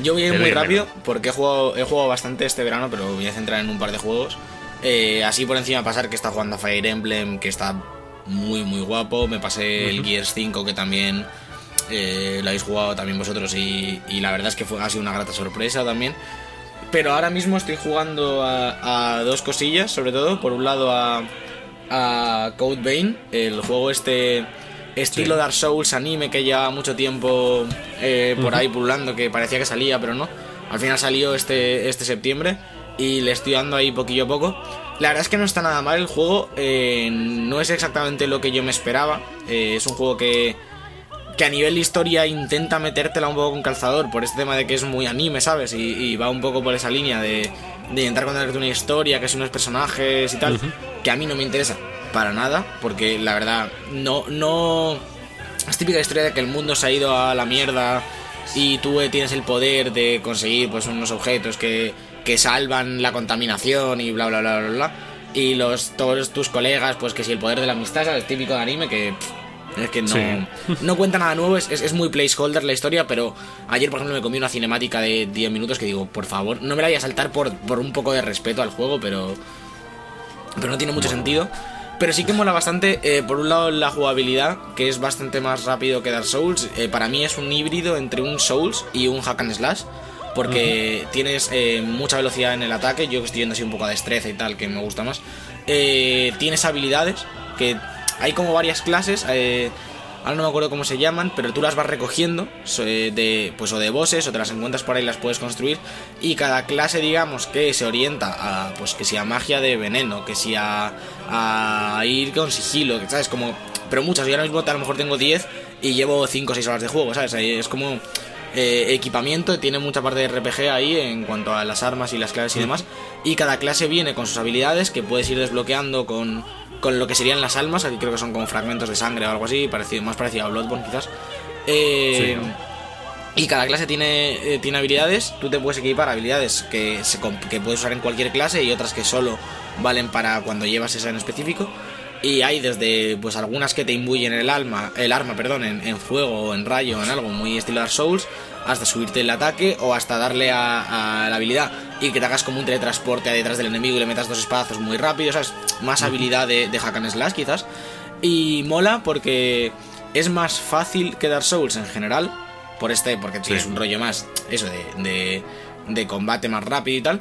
Yo voy a ir muy rápido porque he jugado, he jugado bastante este verano, pero voy a centrar en un par de juegos. Eh, así por encima pasar que está jugando a Fire Emblem, que está muy, muy guapo. Me pasé el Gears 5, que también eh, lo habéis jugado también vosotros y, la verdad es que fue, ha sido una grata sorpresa también. Pero ahora mismo estoy jugando a, dos cosillas, sobre todo. Por un lado a, a Code Vein, el juego este estilo Dark Souls anime que lleva mucho tiempo eh, por ahí pululando, que parecía que salía, pero no. Al final salió este, este septiembre y le estoy dando ahí poquillo a poco. La verdad es que no está nada mal el juego, eh, no es exactamente lo que yo me esperaba. es un juego que, que a nivel de historia intenta metértela un poco con calzador por este tema de que es muy anime, ¿sabes? Y, va un poco por esa línea de, de intentar contarte una historia, que son unos personajes y tal, que a mí no me interesa para nada, porque la verdad, no, no... Es típica historia de que el mundo se ha ido a la mierda y tú tienes el poder de conseguir pues unos objetos que, que salvan la contaminación y bla bla bla bla bla. Y los, todos tus colegas, pues que si el poder de la amistad, ¿sabes? Típico de anime que... Es que no, no cuenta nada nuevo, es, es, muy placeholder la historia, pero ayer, por ejemplo, me comí una cinemática de 10 minutos que digo, por favor, no me la voy a saltar por, por un poco de respeto al juego, pero. Pero no tiene mucho sentido. Pero sí que mola bastante, eh, por un lado, la jugabilidad, que es bastante más rápido que Dark Souls. Eh, para mí es un híbrido entre un Souls y un Hack and Slash. Porque tienes eh, mucha velocidad en el ataque. Yo que estoy yendo así un poco a destreza y tal, que me gusta más. tienes habilidades que hay como varias clases, eh, ahora no me acuerdo cómo se llaman, pero tú las vas recogiendo eh, de, pues, o de bosses o te las encuentras por ahí y las puedes construir. Y cada clase, digamos, que se orienta a, pues que sea magia de veneno, que sea a, ir con sigilo, que sabes, como... Pero muchas, yo ahora mismo a lo mejor tengo 10 y llevo 5 o 6 horas de juego, ¿sabes? Es como eh, equipamiento, tiene mucha parte de RPG ahí en cuanto a las armas y las claves y demás. Y cada clase viene con sus habilidades que puedes ir desbloqueando con, con lo que serían las almas, aquí creo que son como fragmentos de sangre o algo así, parecido, más parecido a Bloodborne quizás. Eh, y cada clase tiene, eh, tiene habilidades, tú te puedes equipar habilidades que, se, que puedes usar en cualquier clase y otras que solo valen para cuando llevas esa en específico. Y hay desde pues algunas que te imbuyen el alma, el arma, perdón, en, fuego o en rayo, en algo muy estilo Dark Souls, hasta subirte el ataque o hasta darle a, la habilidad. Y que te hagas como un teletransporte detrás del enemigo y le metas dos espadazos muy rápido, ¿sabes? Más habilidad de, de hack and slash quizás. Y mola porque es más fácil que Dark Souls en general, por este, porque tienes un rollo más, eso, de, de, de combate más rápido y tal.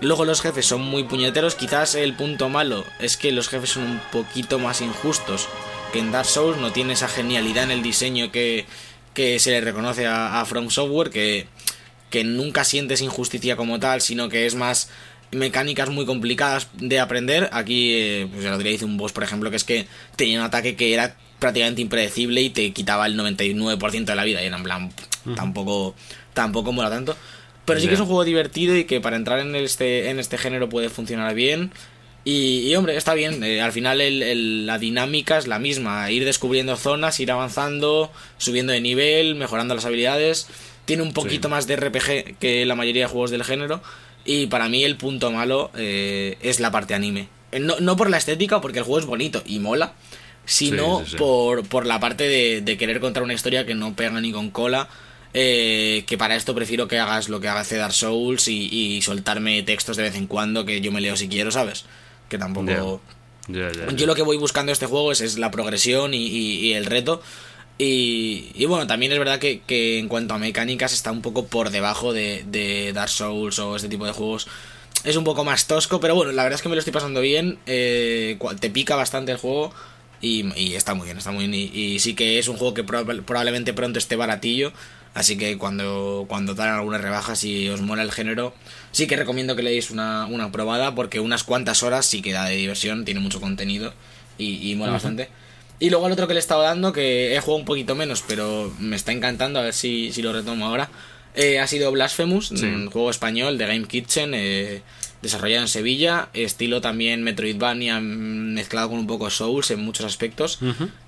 Luego los jefes son muy puñeteros, quizás el punto malo es que los jefes son un poquito más injustos que en Dark Souls, no tiene esa genialidad en el diseño que, que se le reconoce a, From Software, que, que nunca sientes injusticia como tal, sino que es más mecánicas muy complicadas de aprender. Aquí, eh, pues ya lo diría, hice un boss, por ejemplo, que es que tenía un ataque que era prácticamente impredecible y te quitaba el 99% de la vida. Y era en plan, tampoco, tampoco mola tanto. Pero sí que es un juego divertido y que para entrar en este, en este género puede funcionar bien. Y, hombre, está bien. Eh, al final la dinámica es la misma. Ir descubriendo zonas, ir avanzando, subiendo de nivel, mejorando las habilidades. Tiene un poquito más de RPG que la mayoría de juegos del género. Y para mí el punto malo eh, es la parte anime. Eh, no, por la estética, porque el juego es bonito y mola. Sino por, por la parte de, de querer contar una historia que no pega ni con cola eh, que para esto prefiero que hagas lo que hace Dark Souls y, soltarme textos de vez en cuando que yo me leo si quiero, ¿sabes? Que tampoco... yo lo que voy buscando este juego es, la progresión y, el reto. Y, bueno, también es verdad que, en cuanto a mecánicas está un poco por debajo de, Dark Souls o este tipo de juegos. Es un poco más tosco, pero bueno, la verdad es que me lo estoy pasando bien. Eh, te pica bastante el juego. Y, está muy bien, está muy bien. Y, sí que es un juego que probablemente pronto esté baratillo. Así que cuando, cuando dan algunas rebajas y os mola el género, sí que recomiendo que le deis una, una probada porque unas cuantas horas sí que da de diversión, tiene mucho contenido y, mola bastante. Y luego el otro que le he estado dando, que he jugado un poquito menos, pero me está encantando, a ver si, si lo retomo ahora, eh, ha sido Blasphemous, un juego español de Game Kitchen, eh, desarrollado en Sevilla, estilo también Metroidvania mezclado con un poco Souls en muchos aspectos,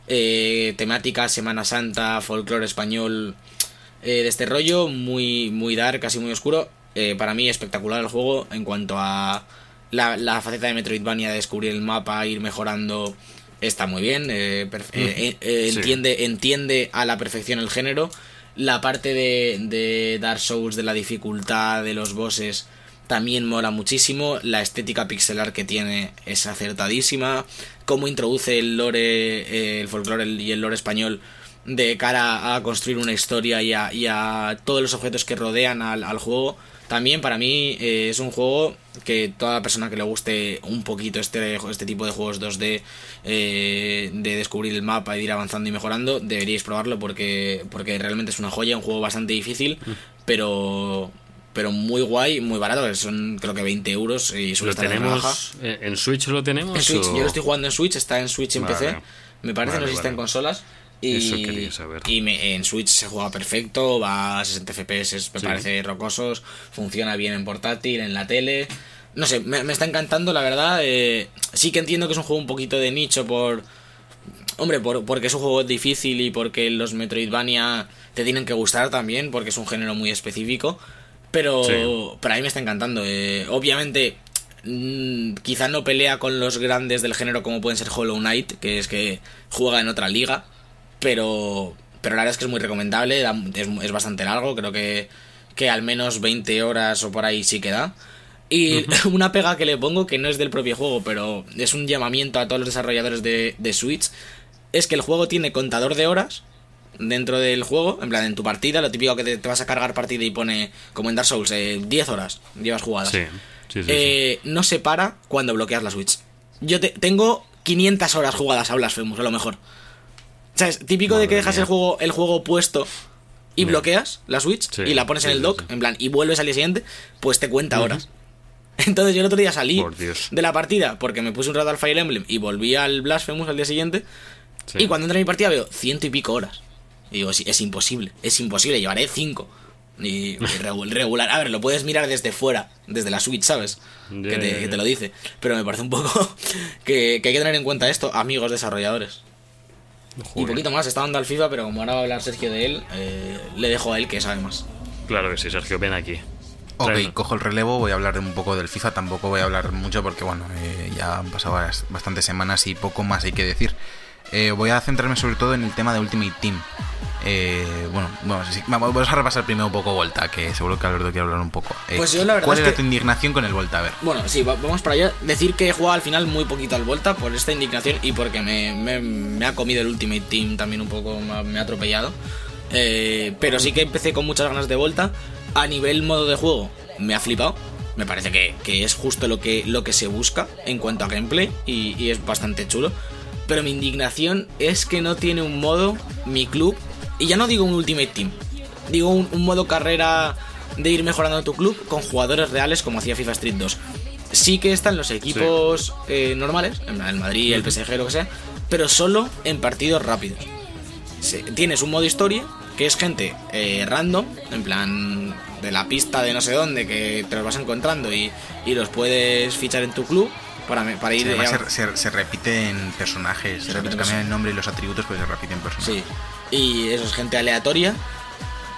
eh, temática Semana Santa, folclore español eh, de este rollo, muy, muy dark, casi muy oscuro. Eh, para mí espectacular el juego en cuanto a la, faceta de Metroidvania de descubrir el mapa, ir mejorando, está muy bien. Eh, entiende, entiende a la perfección el género. La parte de, de Dark Souls, de la dificultad, de los bosses, también mola muchísimo. La estética pixelar que tiene es acertadísima. Cómo introduce el lore, el folclore y el lore español de cara a construir una historia y a, todos los objetos que rodean al, juego. También para mí eh, es un juego que toda persona que le guste un poquito este, este tipo de juegos 2D, eh, de descubrir el mapa y de ir avanzando y mejorando, deberíais probarlo porque, porque realmente es una joya, un juego bastante difícil, mm. pero pero muy guay, muy barato, son creo que 20 euros y suele estar tenemos, en, ¿En Switch lo tenemos? En Switch, yo lo estoy jugando en Switch, está en Switch en PC, me parece, no sé si está en consolas. Y, Y en Switch se juega perfecto, va a 60 FPS, me parece rocosos, funciona bien en portátil, en la tele. No sé, me, está encantando, la verdad. Eh, sí que entiendo que es un juego un poquito de nicho por. Hombre, por, porque es un juego difícil y porque los Metroidvania te tienen que gustar también, porque es un género muy específico. Pero, para mí me está encantando. Eh, obviamente, mm, quizá no pelea con los grandes del género como pueden ser Hollow Knight, que es que juega en otra liga pero, pero la verdad es que es muy recomendable, es, bastante largo, creo que, que al menos 20 horas o por ahí sí queda. Y una pega que le pongo, que no es del propio juego, pero es un llamamiento a todos los desarrolladores de, de Switch, es que el juego tiene contador de horas dentro del juego, en plan en tu partida, lo típico que te, vas a cargar partida y pone, como en Dark Souls, 10 eh, horas llevas jugadas. Sí, sí, eh, no se para cuando bloqueas la Switch. Yo te, tengo 500 horas jugadas a Blasphemous, a lo mejor. ¿Sabes? Típico de que dejas el juego, el juego puesto y bloqueas la Switch y la pones en el dock, en plan, y vuelves al día siguiente, pues te cuenta horas. Entonces yo el otro día salí de la partida porque me puse un rato al Fire Emblem y volví al Blasphemous al día siguiente. Y cuando entré en mi partida veo ciento y pico horas. Y digo, sí, es imposible, es imposible, llevaré 5. Y, regular. A ver, lo puedes mirar desde fuera, desde la Switch, ¿sabes? que, te, lo dice. Pero me parece un poco que, hay que tener en cuenta esto, amigos desarrolladores. Y poquito más, está dando al FIFA, pero como ahora va a hablar Sergio de él, eh, le dejo a él que sabe más. Claro que sí, Sergio, ven aquí. Ok, cojo el relevo, voy a hablar un poco del FIFA, tampoco voy a hablar mucho porque bueno, eh, ya han pasado bastantes semanas y poco más hay que decir. Eh, voy a centrarme sobre todo en el tema de Ultimate Team. Eh, bueno, vamos a repasar primero un poco Volta, que seguro que Alberto quiere hablar un poco. pues yo la verdad ¿Cuál era tu indignación con el Volta? A ver. Bueno, sí, vamos para allá. Decir que he jugado al final muy poquito al Volta por esta indignación y porque me, ha comido el Ultimate Team también un poco, me ha atropellado. pero sí que empecé con muchas ganas de Volta. A nivel modo de juego, me ha flipado. Me parece que, es justo lo que, lo que se busca en cuanto a gameplay y, es bastante chulo. Pero mi indignación es que no tiene un modo, mi club, y ya no digo un Ultimate Team, digo un, modo carrera de ir mejorando tu club con jugadores reales como hacía FIFA Street 2. Sí que están los equipos eh, normales, en el Madrid, el PSG, lo que sea, pero solo en partidos rápidos. tienes un modo historia que es gente eh, random, en plan de la pista de no sé dónde, que te los vas encontrando y, los puedes fichar en tu club para, para ir... se, se, repiten personajes, se, repiten cambian el nombre y los atributos, pues se repiten personajes. Sí, y eso es gente aleatoria.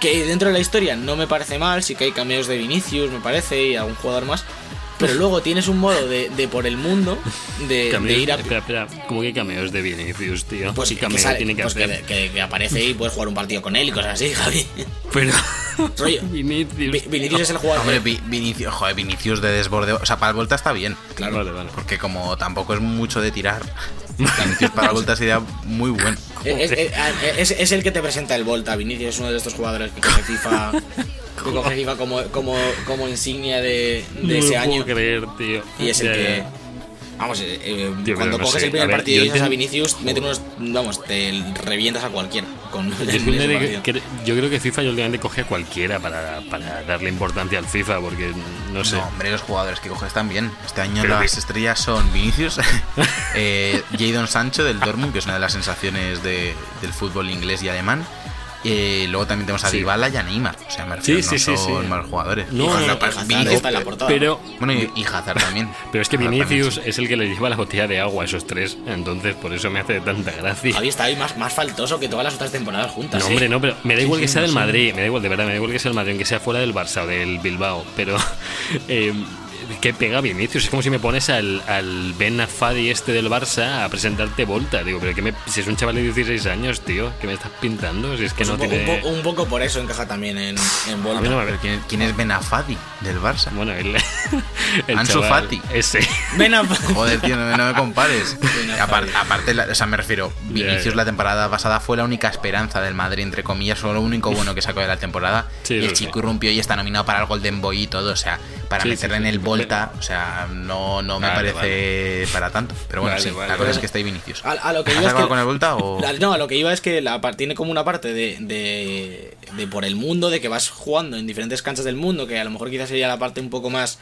Que dentro de la historia no me parece mal, sí que hay cameos de Vinicius, me parece, y algún jugador más. Pero luego tienes un modo de, de por el mundo de, ir a. Espera, espera, ¿cómo que cameos de Vinicius, tío? Pues, que, tiene que, pues que, aparece y puedes jugar un partido con él y cosas así, Javi. Pero. Vinicius. Vinicius es el jugador. Hombre, Vinicius, joder, Vinicius de desborde. O sea, para el vuelta está bien. Claro, vale, vale. Porque como tampoco es mucho de tirar, Vinicius para la vuelta sería muy bueno. Es, es, el que te presenta el Volta. Vinicius es uno de estos jugadores que coge FIFA, que coge FIFA como, como, como insignia de, de ese año. creer, tío. Y es el que. Vamos, eh, eh, cuando coges el primer partido y dices a Vinicius, mete unos. Vamos, te revientas a cualquiera. Con yo creo que FIFA yo últimamente coge a cualquiera para, para, darle importancia al FIFA, porque no sé. No, hombre, los jugadores que coges están bien. Este año las estrellas son Vinicius, eh, Jadon Sancho del Dortmund, que es una de las sensaciones de, del fútbol inglés y alemán. Y luego también tenemos a sí. y a Neymar. O sea, me refiero, sí, sí, no son malos jugadores. No, no, no, está en la portada. Pero, bueno, y, Hazard también. Pero es que Vinicius es el que le lleva la botella de agua a esos tres. Entonces, por eso me hace tanta gracia. Javi está ahí más, más faltoso que todas las otras temporadas juntas. No, hombre, no, pero me da igual que sea del Madrid. Me da igual, de verdad, me da igual que sea del Madrid, que sea fuera del Barça o del Bilbao. Pero. Eh, que pega Vinicius. Es como si me pones al, al Ben Afadi este del Barça a presentarte Volta. Digo, pero que me, si es un chaval de 16 años, tío, que me estás pintando. Si es que pues no un, tiene... un, poco por eso encaja también en, en Volta. No, ¿quién, ¿quién, es Ben Afadi del Barça? Bueno, el, el Ansu Fati. Ese. Ben Afadi. Joder, tío, no, me compares. aparte, aparte o sea, me refiero, Vinicius la temporada pasada fue la única esperanza del Madrid, entre comillas, fue lo único bueno que sacó de la temporada. y el chico irrumpió y está nominado para el Golden Boy y todo, o sea, para meterle en el Volta, o sea, no, no me parece para tanto. Pero bueno, sí, la cosa es que está ahí Vinicius. A, lo que iba es que, con el Volta o...? no, a lo que iba es que la, tiene como una parte de, de, de por el mundo, de que vas jugando en diferentes canchas del mundo, que a lo mejor quizás sería la parte un poco más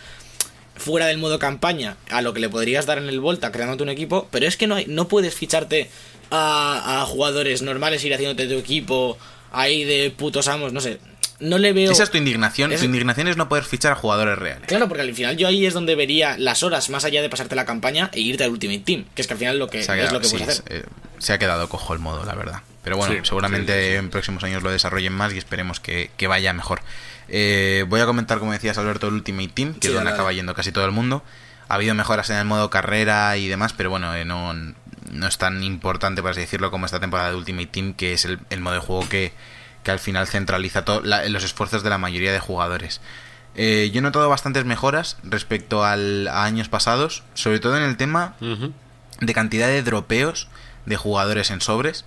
fuera del modo campaña a lo que le podrías dar en el Volta creándote un equipo, pero es que no, hay, no puedes ficharte a, a jugadores normales, ir haciéndote tu equipo ahí de putos amos, no sé no le veo. Esa es tu indignación. Tu indignación es no poder fichar a jugadores reales. Claro, porque al final yo ahí es donde vería las horas más allá de pasarte la campaña e irte al Ultimate Team, que es que al final lo que, es lo que puedes hacer. Eh, se ha quedado cojo el modo, la verdad. Pero bueno, seguramente en próximos años lo desarrollen más y esperemos que, vaya mejor. Eh, voy a comentar, como decías, Alberto, el Ultimate Team, que es donde acaba yendo casi todo el mundo. Ha habido mejoras en el modo carrera y demás, pero bueno, eh, no, no es tan importante, por así decirlo, como esta temporada de Ultimate Team, que es el, el modo de juego que, que al final centraliza los esfuerzos de la mayoría de jugadores. Eh, yo he notado bastantes mejoras respecto al, a años pasados, sobre todo en el tema de cantidad de dropeos de jugadores en sobres.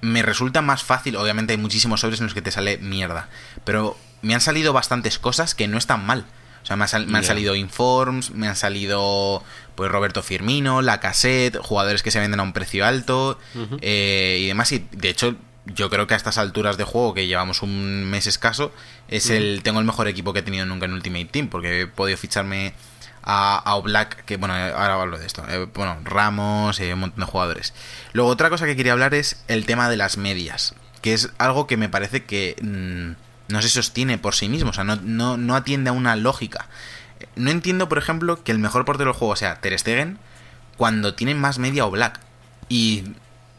Me resulta más fácil, obviamente hay muchísimos sobres en los que te sale mierda, pero me han salido bastantes cosas que no están mal. O sea, me, han salido Informs, me han salido pues Roberto Firmino, La Cassette, jugadores que se venden a un precio alto eh, y demás. Y de hecho, yo creo que a estas alturas de juego, que llevamos un mes escaso, es el tengo el mejor equipo que he tenido nunca en Ultimate Team, porque he podido ficharme a, a Black, que bueno, ahora hablo de esto. Eh, bueno, Ramos, eh, un montón de jugadores. Luego, otra cosa que quería hablar es el tema de las medias. que es algo que me parece que mm, no se sostiene por sí mismo, o sea, no, no, no atiende a una lógica. No entiendo, por ejemplo, que el mejor portero del juego sea Ter Stegen cuando tienen más media o Black. Y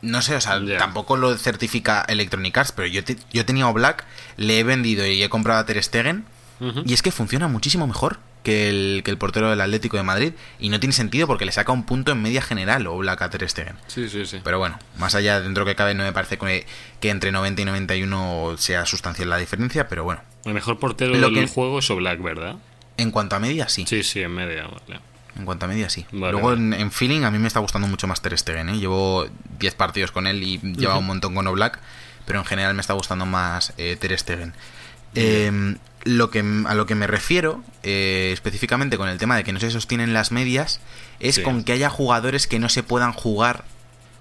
no sé, o sea, tampoco lo certifica Electronic Arts, pero yo, te- yo tenía Black, le he vendido y he comprado a Ter Stegen, y es que funciona muchísimo mejor que el, que el portero del Atlético de Madrid, y no tiene sentido porque le saca un punto en media general o Black a Ter Stegen. Sí, sí, sí. Pero bueno, más allá dentro que cabe, no me parece que, que entre 90 y 91 sea sustancial la diferencia, pero bueno, El mejor portero Lo del que- juego es Oblak, ¿verdad? en cuanto a media, sí. Sí, sí, en media, vale. En cuanto a media, sí. Vale, Luego vale. En, en feeling a mí me está gustando mucho más Ter Stegen, ¿eh? Llevo 10 partidos con él y lleva un montón con Oblak, pero en general me está gustando más eh, Ter Stegen. Eh, lo que, a lo que me refiero, eh, específicamente con el tema de que no se sostienen las medias, es Sí. con que haya jugadores que no se puedan jugar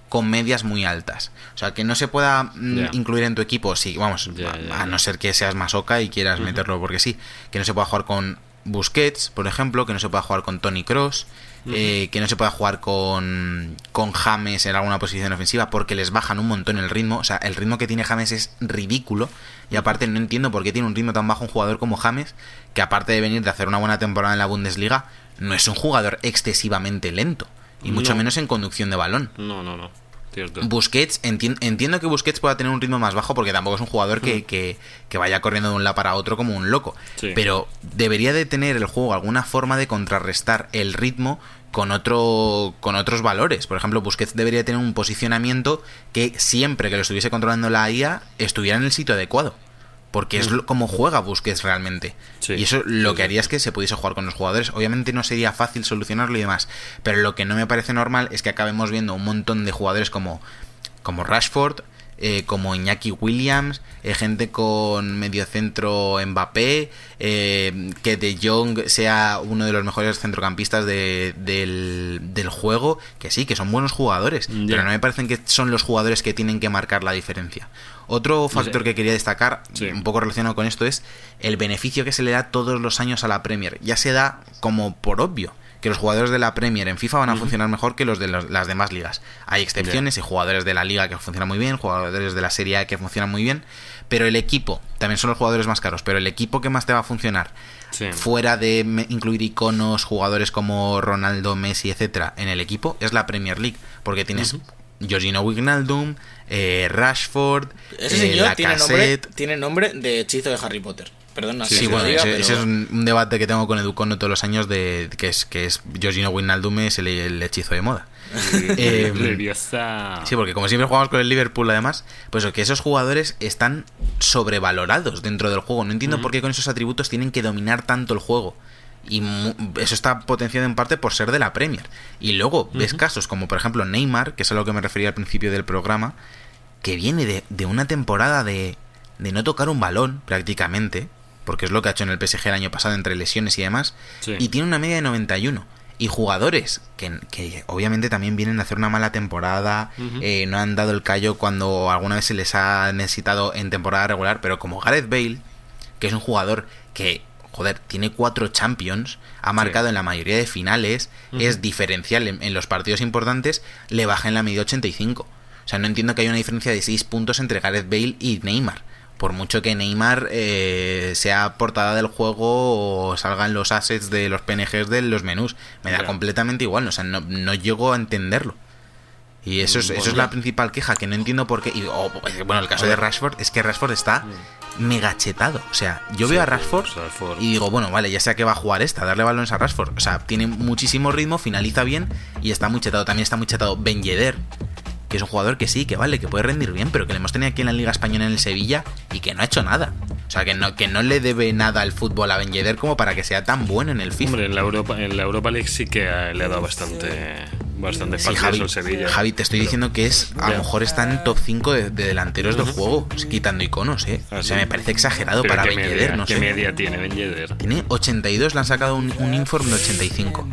con medias muy altas. O sea, que no se pueda mm, incluir en tu equipo, sí, vamos, a, no ser que seas masoca y quieras meterlo porque sí, que no se pueda jugar con Busquets, por ejemplo, que no se pueda jugar con Tony Cross, que no se pueda jugar con, con James en alguna posición ofensiva porque les bajan un montón el ritmo. O sea, el ritmo que tiene James es ridículo. Y aparte no entiendo por qué tiene un ritmo tan bajo un jugador como James, que aparte de venir de hacer una buena temporada en la Bundesliga, no es un jugador excesivamente lento. Y mucho No. menos en conducción de balón. No, no, no. Cierto. Busquets, enti- entiendo que Busquets pueda tener un ritmo más bajo porque tampoco es un jugador que, que- que vaya corriendo de un lado para otro como un loco. Sí. Pero debería de tener el juego alguna forma de contrarrestar el ritmo con otro con otros valores. Por ejemplo, Busquets debería tener un posicionamiento que siempre que lo estuviese controlando la IA estuviera en el sitio adecuado. Porque es lo- como juega Busquets realmente. Sí. Y eso lo Sí, que sí. haría es que se pudiese jugar con los jugadores. Obviamente no sería fácil solucionarlo y demás. Pero lo que no me parece normal es que acabemos viendo un montón de jugadores como, como Rashford, eh, como Iñaki Williams, eh, gente con mediocentro Mbappé, eh, que De Jong sea uno de los mejores centrocampistas de- del, del juego, que sí, que son buenos jugadores, pero no me parecen que son los jugadores que tienen que marcar la diferencia. Otro factor que quería destacar, Sí. un poco relacionado con esto, es el beneficio que se le da todos los años a la Premier. Ya se da como por obvio que los jugadores de la Premier en FIFA van a funcionar mejor que los de los- las demás ligas. Hay excepciones y jugadores de la liga que funcionan muy bien, jugadores de la Serie A que funcionan muy bien, pero el equipo, también son los jugadores más caros, pero el equipo que más te va a funcionar Sí. fuera de incluir iconos, jugadores como Ronaldo, Messi, etcétera, en el equipo, es la Premier League, porque tienes Jorginho Wijnaldum, eh, Rashford, Ese eh, señor tiene nombre, tiene nombre de hechizo de Harry Potter. Perdona Sí, que bueno, diga, ese, pero- ese es un, un debate que tengo con Educono todos los años de que es que es Jorginho Wijnaldum es el, el hechizo de moda. Eh. Sí, porque como siempre jugamos con el Liverpool además, pues que esos jugadores están sobrevalorados dentro del juego. No entiendo por qué con esos atributos tienen que dominar tanto el juego. Y mu- eso está potenciado en parte por ser de la Premier. Y luego ves casos como por ejemplo Neymar, que es a lo que me refería al principio del programa, que viene de, de una temporada de, de no tocar un balón prácticamente, porque es lo que ha hecho en el PSG el año pasado entre lesiones y demás, Sí. y tiene una media de 91. Y jugadores que, que obviamente también vienen a hacer una mala temporada, eh, no han dado el callo cuando alguna vez se les ha necesitado en temporada regular, pero como Gareth Bale, que es un jugador que, joder, tiene cuatro Champions, ha marcado en la mayoría de finales, es diferencial en, en los partidos importantes, le baja en la media 85. O sea, no entiendo que haya una diferencia de 6 puntos entre Gareth Bale y Neymar. Por mucho que Neymar eh, sea portada del juego o salgan los assets de los PNGs de los menús. Me da completamente igual, o sea, no, no llego a entenderlo. Y eso es, eso es la principal queja, que no entiendo por qué. Y, oh, bueno, el caso de Rashford es que Rashford está megachetado. O sea, yo veo a Rashford Rashford. y digo, bueno, vale, ya sé a qué va a jugar esta, darle balones a Rashford. O sea, tiene muchísimo ritmo, finaliza bien y está muy chetado. También está muy chetado Ben Yedder, que es un jugador que sí, que vale, que puede rendir bien, pero que le hemos tenido aquí en la Liga Española en el Sevilla y que no ha hecho nada. O sea, que no, que no le debe nada al fútbol a Ben Yedder como para que sea tan bueno en el FIFA. Hombre, en la Europa, en la Europa League sí que le ha dado bastante, bastante Sí, Javi, al Sevilla. Javi, te estoy diciendo que es, a lo mejor está en top 5 de, de delanteros del juego, quitando iconos, ¿eh? Ah, o sea, sí. me parece exagerado Pero para ¿qué Ben media, Yedder, no ¿Qué sé. media tiene Ben Yedder? Tiene 82, le han sacado un, un informe de 85.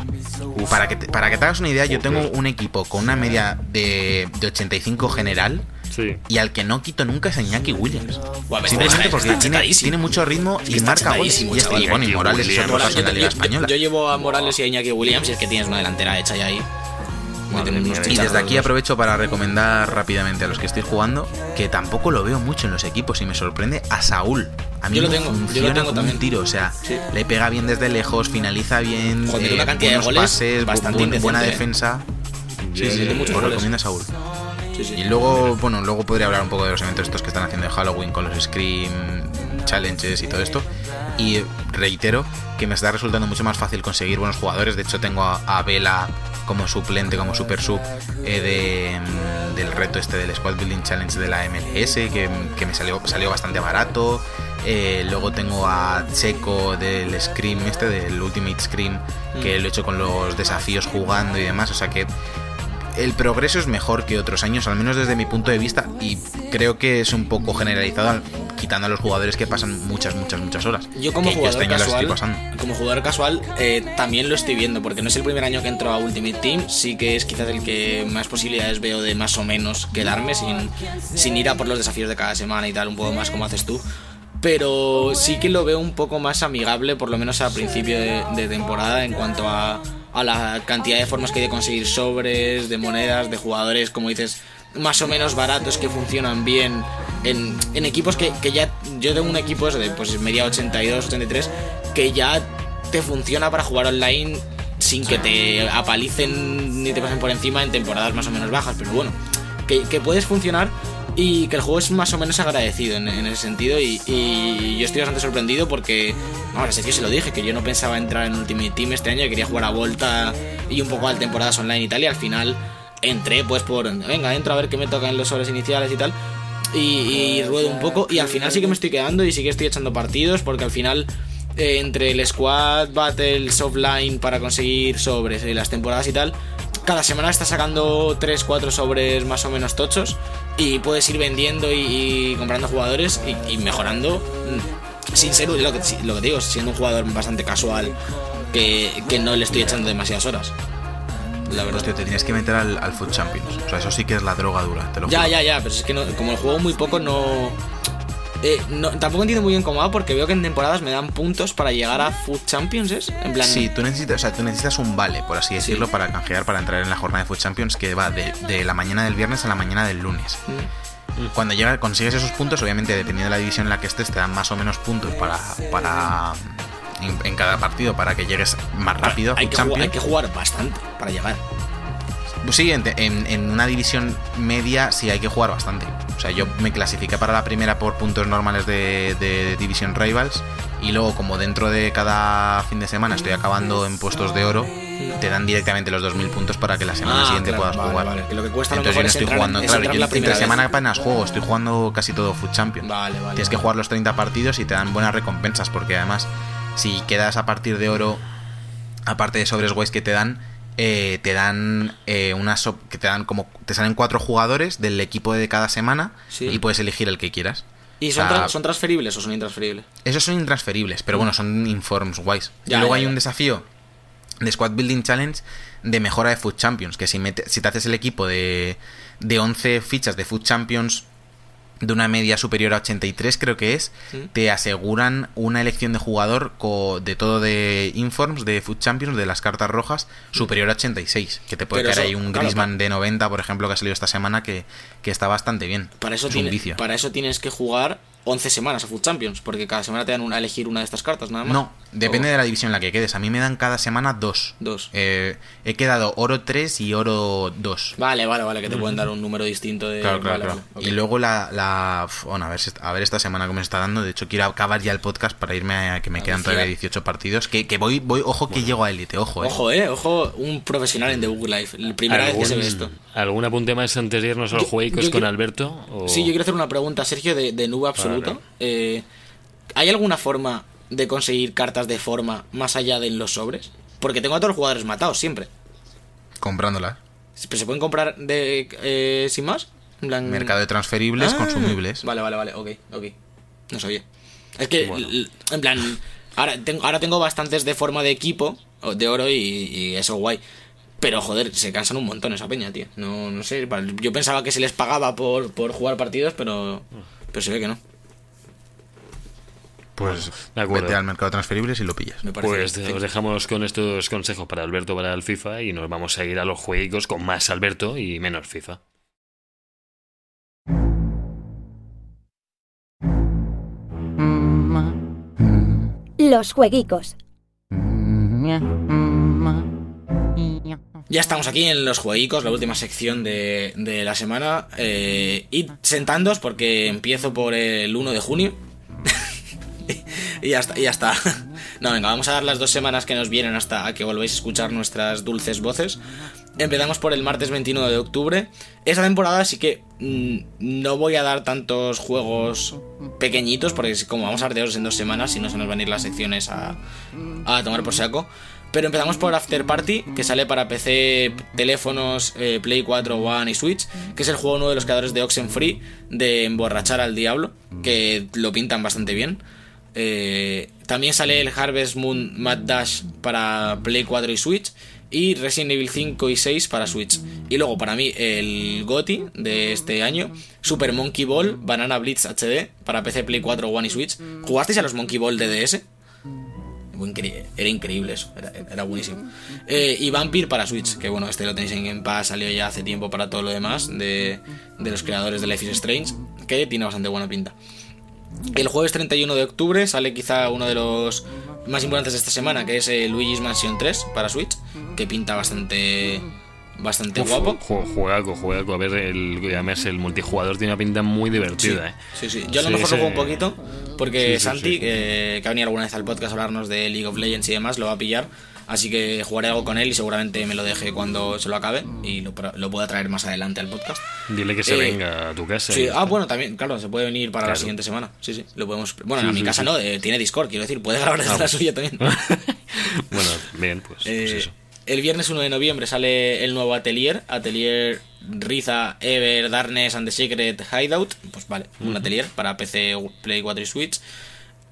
Para que, te, para que te hagas una idea, yo tengo un equipo con una media de, de 85 general Sí. y al que no quito nunca es a Iñaki Williams. Simplemente porque tiene, tiene mucho ritmo y está marca goles. Y, este- y bueno, y Morales es otro Williams. caso en la Liga Yo- Española. Yo llevo a Morales y a Iñaki Williams y es que tienes una delantera hecha ya ahí. Y desde aquí aprovecho para recomendar rápidamente a los que estoy jugando, que tampoco lo veo mucho en los equipos y me sorprende a Saúl. A mí Yo lo tengo, yo lo funciona tengo como también. un tiro, o sea, Sí. le pega bien desde lejos, finaliza bien, Joder, eh, una cantidad de buenos goles pases, bastante bu- buena ¿eh? defensa. Sí, sí, yo- os recomiendo a Saúl. Sí, sí. Y luego, bueno, luego podría hablar un poco de los eventos estos que están haciendo de Halloween con los Scream Challenges y todo esto. Y reitero que me está resultando mucho más fácil conseguir buenos jugadores. De hecho, tengo a, a Vela como suplente, como super sub eh, de, mm, del reto este del Squad Building Challenge de la MLS, que, que me salió, salió bastante barato. Eh, luego tengo a Checo del Scream, este del Ultimate Scream, que lo he hecho con los desafíos jugando y demás. O sea que el progreso es mejor que otros años, al menos desde mi punto de vista, y creo que es un poco generalizado, al- quitando a los jugadores que pasan muchas, muchas, muchas horas. Yo como Que jugador este casual, estoy como jugador casual eh, también lo estoy viendo porque no es el primer año que entro a Ultimate Team, sí que es quizás el que más posibilidades veo de más o menos quedarme sin, sin ir a por los desafíos de cada semana y tal, un poco más como haces tú. Pero sí que lo veo un poco más amigable, por lo menos al principio de, de temporada, en cuanto a, a la cantidad de formas que hay de conseguir sobres, de monedas, de jugadores, como dices, más o menos baratos que funcionan bien en, en equipos que, que ya. Yo tengo un equipo de pues media 82, 83, que ya te funciona para jugar online sin que te apalicen ni te pasen por encima en temporadas más o menos bajas, pero bueno, que, que puedes funcionar y que el juego es más o menos agradecido en, en ese sentido y, y yo estoy bastante sorprendido porque, ahora sé que se lo dije, que yo no pensaba entrar en Ultimate Team este año, que quería jugar a Volta y un poco a temporadas online y tal, y al final entré pues por, venga, entro a ver qué me toca en los sobres iniciales y tal, y, y ruedo un poco y al final sí que me estoy quedando y sí que estoy echando partidos porque al final eh, entre el squad battles offline para conseguir sobres y las temporadas y tal cada semana está sacando 3 4 sobres más o menos tochos y puedes ir vendiendo y, y comprando jugadores y, y mejorando mm, sin ser lo que, lo que digo siendo un jugador bastante casual que, que no le estoy echando demasiadas horas la verdad Hostia, te tienes que meter al, al Food Champions. O sea, eso sí que es la droga dura, te lo Ya, juro. ya, ya, pero es que no- como el juego muy poco no, eh, no- Tampoco entiendo muy bien cómo va porque veo que en temporadas me dan puntos para llegar a Food Champions, ¿es? En plan... Sí, tú necesitas, o sea, tú necesitas un vale, por así decirlo, para canjear, para entrar en la jornada de Food Champions que va de, de la mañana del viernes a la mañana del lunes. Mm. Cuando llega, consigues esos puntos, obviamente dependiendo de la división en la que estés, te dan más o menos puntos para, para en, en cada partido para que llegues más rápido a hay, Food que jugar, hay que jugar bastante para llegar. Pues sí, en, en- en una división media sí hay que jugar bastante. O sea, yo me clasifiqué para la primera por puntos normales de, de Division Rivals y luego como dentro de cada fin de semana estoy acabando en puestos de oro, te dan directamente los 2.000 puntos para que la semana Ah, siguiente claro, puedas vale, jugar. vale, que lo que cuesta a lo Entonces yo no es estoy entrar- jugando, es claro, yo la entre semana apenas juego, estoy jugando casi todo Food Champions. Vale, vale. Tienes que jugar los 30 partidos y te dan buenas recompensas porque además si quedas a partir de oro, aparte de sobres guays que te dan, eh, te dan eh, una so- que te dan como te salen cuatro jugadores del equipo de cada semana Sí. y puedes elegir el que quieras. ¿Y O son, sea, tra- son transferibles o son intransferibles? esos son intransferibles, pero bueno, son informs guays. Ya, y luego ya, hay ya. un desafío de Squad Building Challenge de mejora de Food Champions, que si, si te haces el equipo de, de 11 fichas de Food Champions de una media superior a 83 creo que es, te aseguran una elección de jugador co- de todo de Informs, de Food Champions, de las cartas rojas, superior a 86, que te puede Pero caer eso, ahí un claro, Griezmann de 90, por ejemplo, que ha salido esta semana, que, que está bastante bien. Para eso, es un tiene- vicio. para eso tienes que jugar 11 semanas a Food Champions, porque cada semana te dan una, a elegir una de estas cartas, nada más. No, depende O de la división en la que quedes. A mí me dan cada semana dos. Dos. Eh, he quedado oro 3 y oro 2. Vale, vale, vale, que te pueden dar un número distinto de... Claro, claro, vale, claro. vale, Y ok. luego la... la bueno, a ver, si- a ver esta semana cómo me está dando. De hecho, quiero acabar ya el podcast para irme a que me A quedan todavía 18 partidos. Que, que voy, voy, ojo que llego a élite, ojo, eh. Ojo, eh, ojo, un profesional en The Book Life. La primera vez que se ve esto. ¿Algún apunte más antes de irnos a los Yo- juegos yo con quiero- Alberto? o- Sí, yo quiero hacer una pregunta, Sergio, de, de nube absoluto. Eh, ¿Hay alguna forma de conseguir cartas de forma más allá de en los sobres? Porque tengo a todos los jugadores matados siempre. Comprándola. ¿Pero se pueden comprar de eh, sin más? Plan- Mercado de transferibles, Ah, consumibles. Vale, vale, vale, ok, ok. No sabía. Es que, Bueno. en plan, ahora tengo, ahora tengo bastantes de forma de equipo, de oro, y, y eso guay. Pero joder, se cansan un montón esa peña, tío. No, no sé, yo pensaba que se les pagaba por, por jugar partidos, pero, pero se ve que no. Pues de acuerdo. vete al mercado de transferibles y lo pillas. Me parece Pues bien. os dejamos con estos consejos para Alberto para el FIFA y nos vamos a ir a los juegos con más Alberto y menos FIFA. Los jueguicos. Ya estamos aquí en los jueguicos, la última sección de, de la semana. Eh, id sentándos porque empiezo por el 1 de junio. Y ya está, y ya está. No, venga, vamos a dar las dos semanas que nos vienen hasta que volváis a escuchar nuestras dulces voces. Empezamos por el martes 21 de octubre. Esta temporada sí que mm, no voy a dar tantos juegos pequeñitos, porque como vamos a dos en dos semanas, si no se nos van a ir las secciones a, tomar por saco. Pero empezamos por After Party, que sale para PC, teléfonos, eh, Play 4, One y Switch, que es el juego uno de los creadores de Oxenfree, de emborrachar al diablo, que lo pintan bastante bien. Eh, también sale el Harvest Moon Mad Dash para Play 4 y Switch. Y Resident Evil 5 y 6 para Switch. Y luego, para mí, el GOTI de este año: Super Monkey Ball, Banana Blitz HD para PC, Play 4, One y Switch. ¿Jugasteis a los Monkey Ball de DS? Era increíble eso, era, era buenísimo. Eh, y Vampire para Switch, que bueno, este lo tenéis en Game Pass, salió ya hace tiempo para todo lo demás, de, de los creadores de Life is Strange, que tiene bastante buena pinta. El jueves 31 de octubre sale quizá uno de los más importantes de esta semana, que es eh, Luigi's Mansion 3 para Switch, que pinta bastante bastante Uf, guapo. ju- Juegaco, juegaco. A ver, el, además el multijugador tiene una pinta muy divertida, ¿eh? Sí, sí. Yo a lo Sí, mejor lo juego un poquito, porque Sí, sí, Santi, sí. eh, que ha venido alguna vez al podcast a hablarnos de League of Legends y demás, lo va a pillar. Así que jugaré algo con él y seguramente me lo deje cuando se lo acabe y lo, lo pueda traer más adelante al podcast. Dile que se Eh, venga a tu casa. Sí, ah, bueno, también, claro, se puede venir para la siguiente semana. Sí, sí, lo podemos. Bueno, Sí, a mi sí, casa no, eh, tiene Discord, quiero decir, puede grabar desde Ah, la suya también. bueno, bien, pues, pues Eh, eso. el viernes 1 de noviembre sale el nuevo Atelier, Atelier Riza, Ever, Darkness and the Secret Hideout. Pues vale, un Atelier para PC, Play 4 y Switch.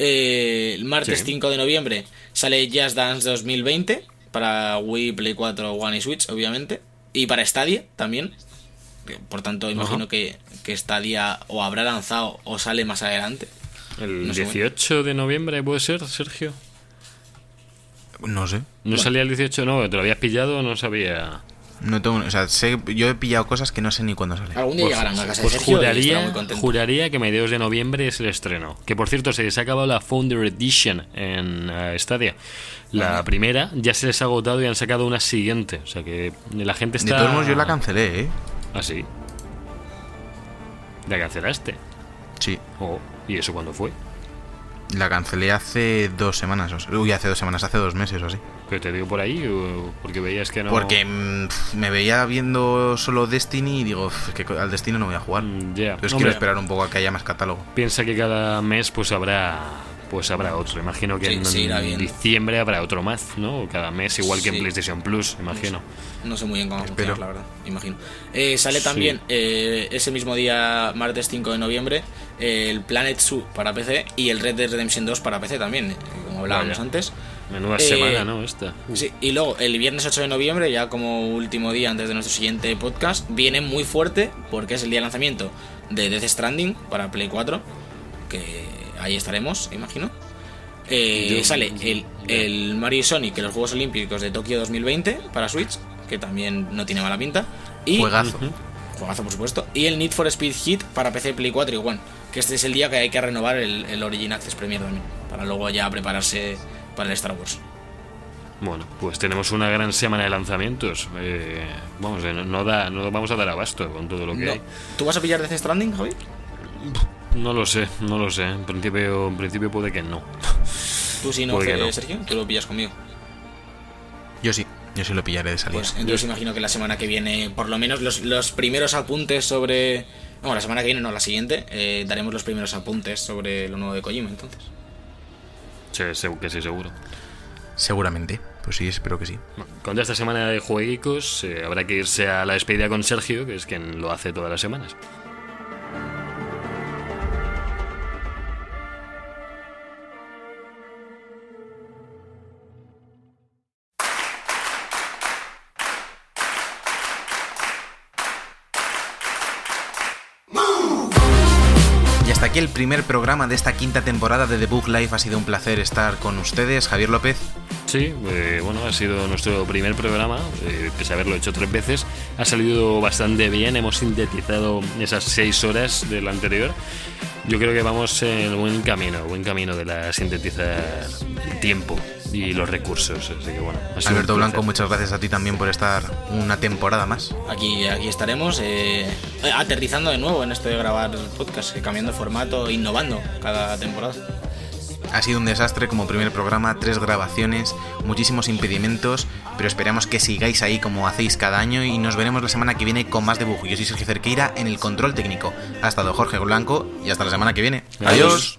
Eh, el martes Sí. 5 de noviembre sale Just Dance 2020 para Wii, Play 4, One y Switch, obviamente. Y para Stadia también. Por tanto, imagino Ajá. que, que Stadia o habrá lanzado o sale más adelante. El no sé, 18 de noviembre puede ser, Sergio. No sé. ¿No salía el 18? No, ¿te lo habías pillado o no sabía? No tengo, o sea, sé- yo he pillado cosas que no sé ni cuándo salen. Algún día Pues, llegarán a casa pues de Sergio y estará juraría, muy contento. juraría que mediados de noviembre es el estreno. Que por cierto, se les ha acabado la Founder Edition en eh, Stadia. La primera ya se les ha agotado y han sacado una siguiente. O sea que la gente De está. todos modos, yo la cancelé, ¿eh? Ah, sí. ¿La cancelaste? Sí. Oh, ¿Y eso cuándo fue? La cancelé hace dos semanas. O sea, uy, hace dos semanas, hace dos meses o así. ¿Que te digo por ahí? ¿O porque veías que no.? Porque mm, me veía viendo solo Destiny y digo, "Uf, es que al Destiny no voy a jugar. Mm. Entonces quiero esperar un poco a que haya más catálogo. Piensa que cada mes pues habrá pues habrá otro. Imagino que Sí, en sí, diciembre habrá otro más, ¿no? Cada mes, igual que en. PlayStation Plus, imagino. No sé muy bien cómo Espero. funciona, la verdad, imagino. Eh, sale Sí. también eh, ese mismo día, martes 5 de noviembre, eh, el Planet Zoo para PC y el Red Dead Redemption 2 para PC también, eh, como hablábamos Vaya. antes. Menuda Eh, semana, ¿no? Esta. Sí, y luego el viernes 8 de noviembre, ya como último día antes de nuestro siguiente podcast, viene muy fuerte porque es el día de lanzamiento de Death Stranding para Play 4, que ahí estaremos, imagino. Eh, Yo- sale el, el Mario y Sonic en los Juegos Olímpicos de Tokio 2020 para Switch, que también no tiene mala pinta. Y Juegazo. Juegazo, por supuesto. Y el Need for Speed Hit para PC, Play 4 y One. Que este es el día que hay que renovar el, el Origin Access Premier también. Para luego ya prepararse para el Star Wars. Bueno, pues tenemos una gran semana de lanzamientos. Eh, vamos, eh, no, no da, no vamos a dar abasto con todo lo que No. hay. ¿Tú vas a pillar Death Stranding, Javi? No lo sé, no lo sé. En principio, en principio puede que no. Tú sí, no, Puede que Fe- no. Sergio. Tú lo pillas conmigo. Yo sí, yo sí lo pillaré de salida. Pues entonces imagino que la semana que viene, por lo menos los, los primeros apuntes sobre. Bueno, la semana que viene, no, la siguiente, eh, daremos los primeros apuntes sobre lo nuevo de Kojima, entonces. Sí, que sí, seguro. Seguramente. Pues sí, espero que sí. Bueno, Con esta semana de jueguicos, eh, habrá que irse a la despedida con Sergio, que es quien lo hace todas las semanas. Ya hasta aquí el primer programa de esta quinta temporada de The Book Life. Ha sido un placer estar con ustedes, Javier López. Sí, eh, bueno, ha sido nuestro primer programa, eh, pese a haberlo hecho tres veces. Ha salido bastante bien, hemos sintetizado esas seis horas del anterior. Yo creo que vamos en buen camino, buen camino de la sintetizar el tiempo y los recursos. Así que bueno, Alberto Blanco, muchas gracias a ti también por estar una temporada más. Aquí, aquí estaremos eh, aterrizando de nuevo en esto de grabar podcast, cambiando formato, innovando cada temporada. Ha sido un desastre como primer programa, tres grabaciones, muchísimos impedimentos, pero esperamos que sigáis ahí como hacéis cada año y nos veremos la semana que viene con más dibujo. Yo soy Sergio Cerqueira en el control técnico. Ha estado Jorge Blanco y hasta la semana que viene. Adiós.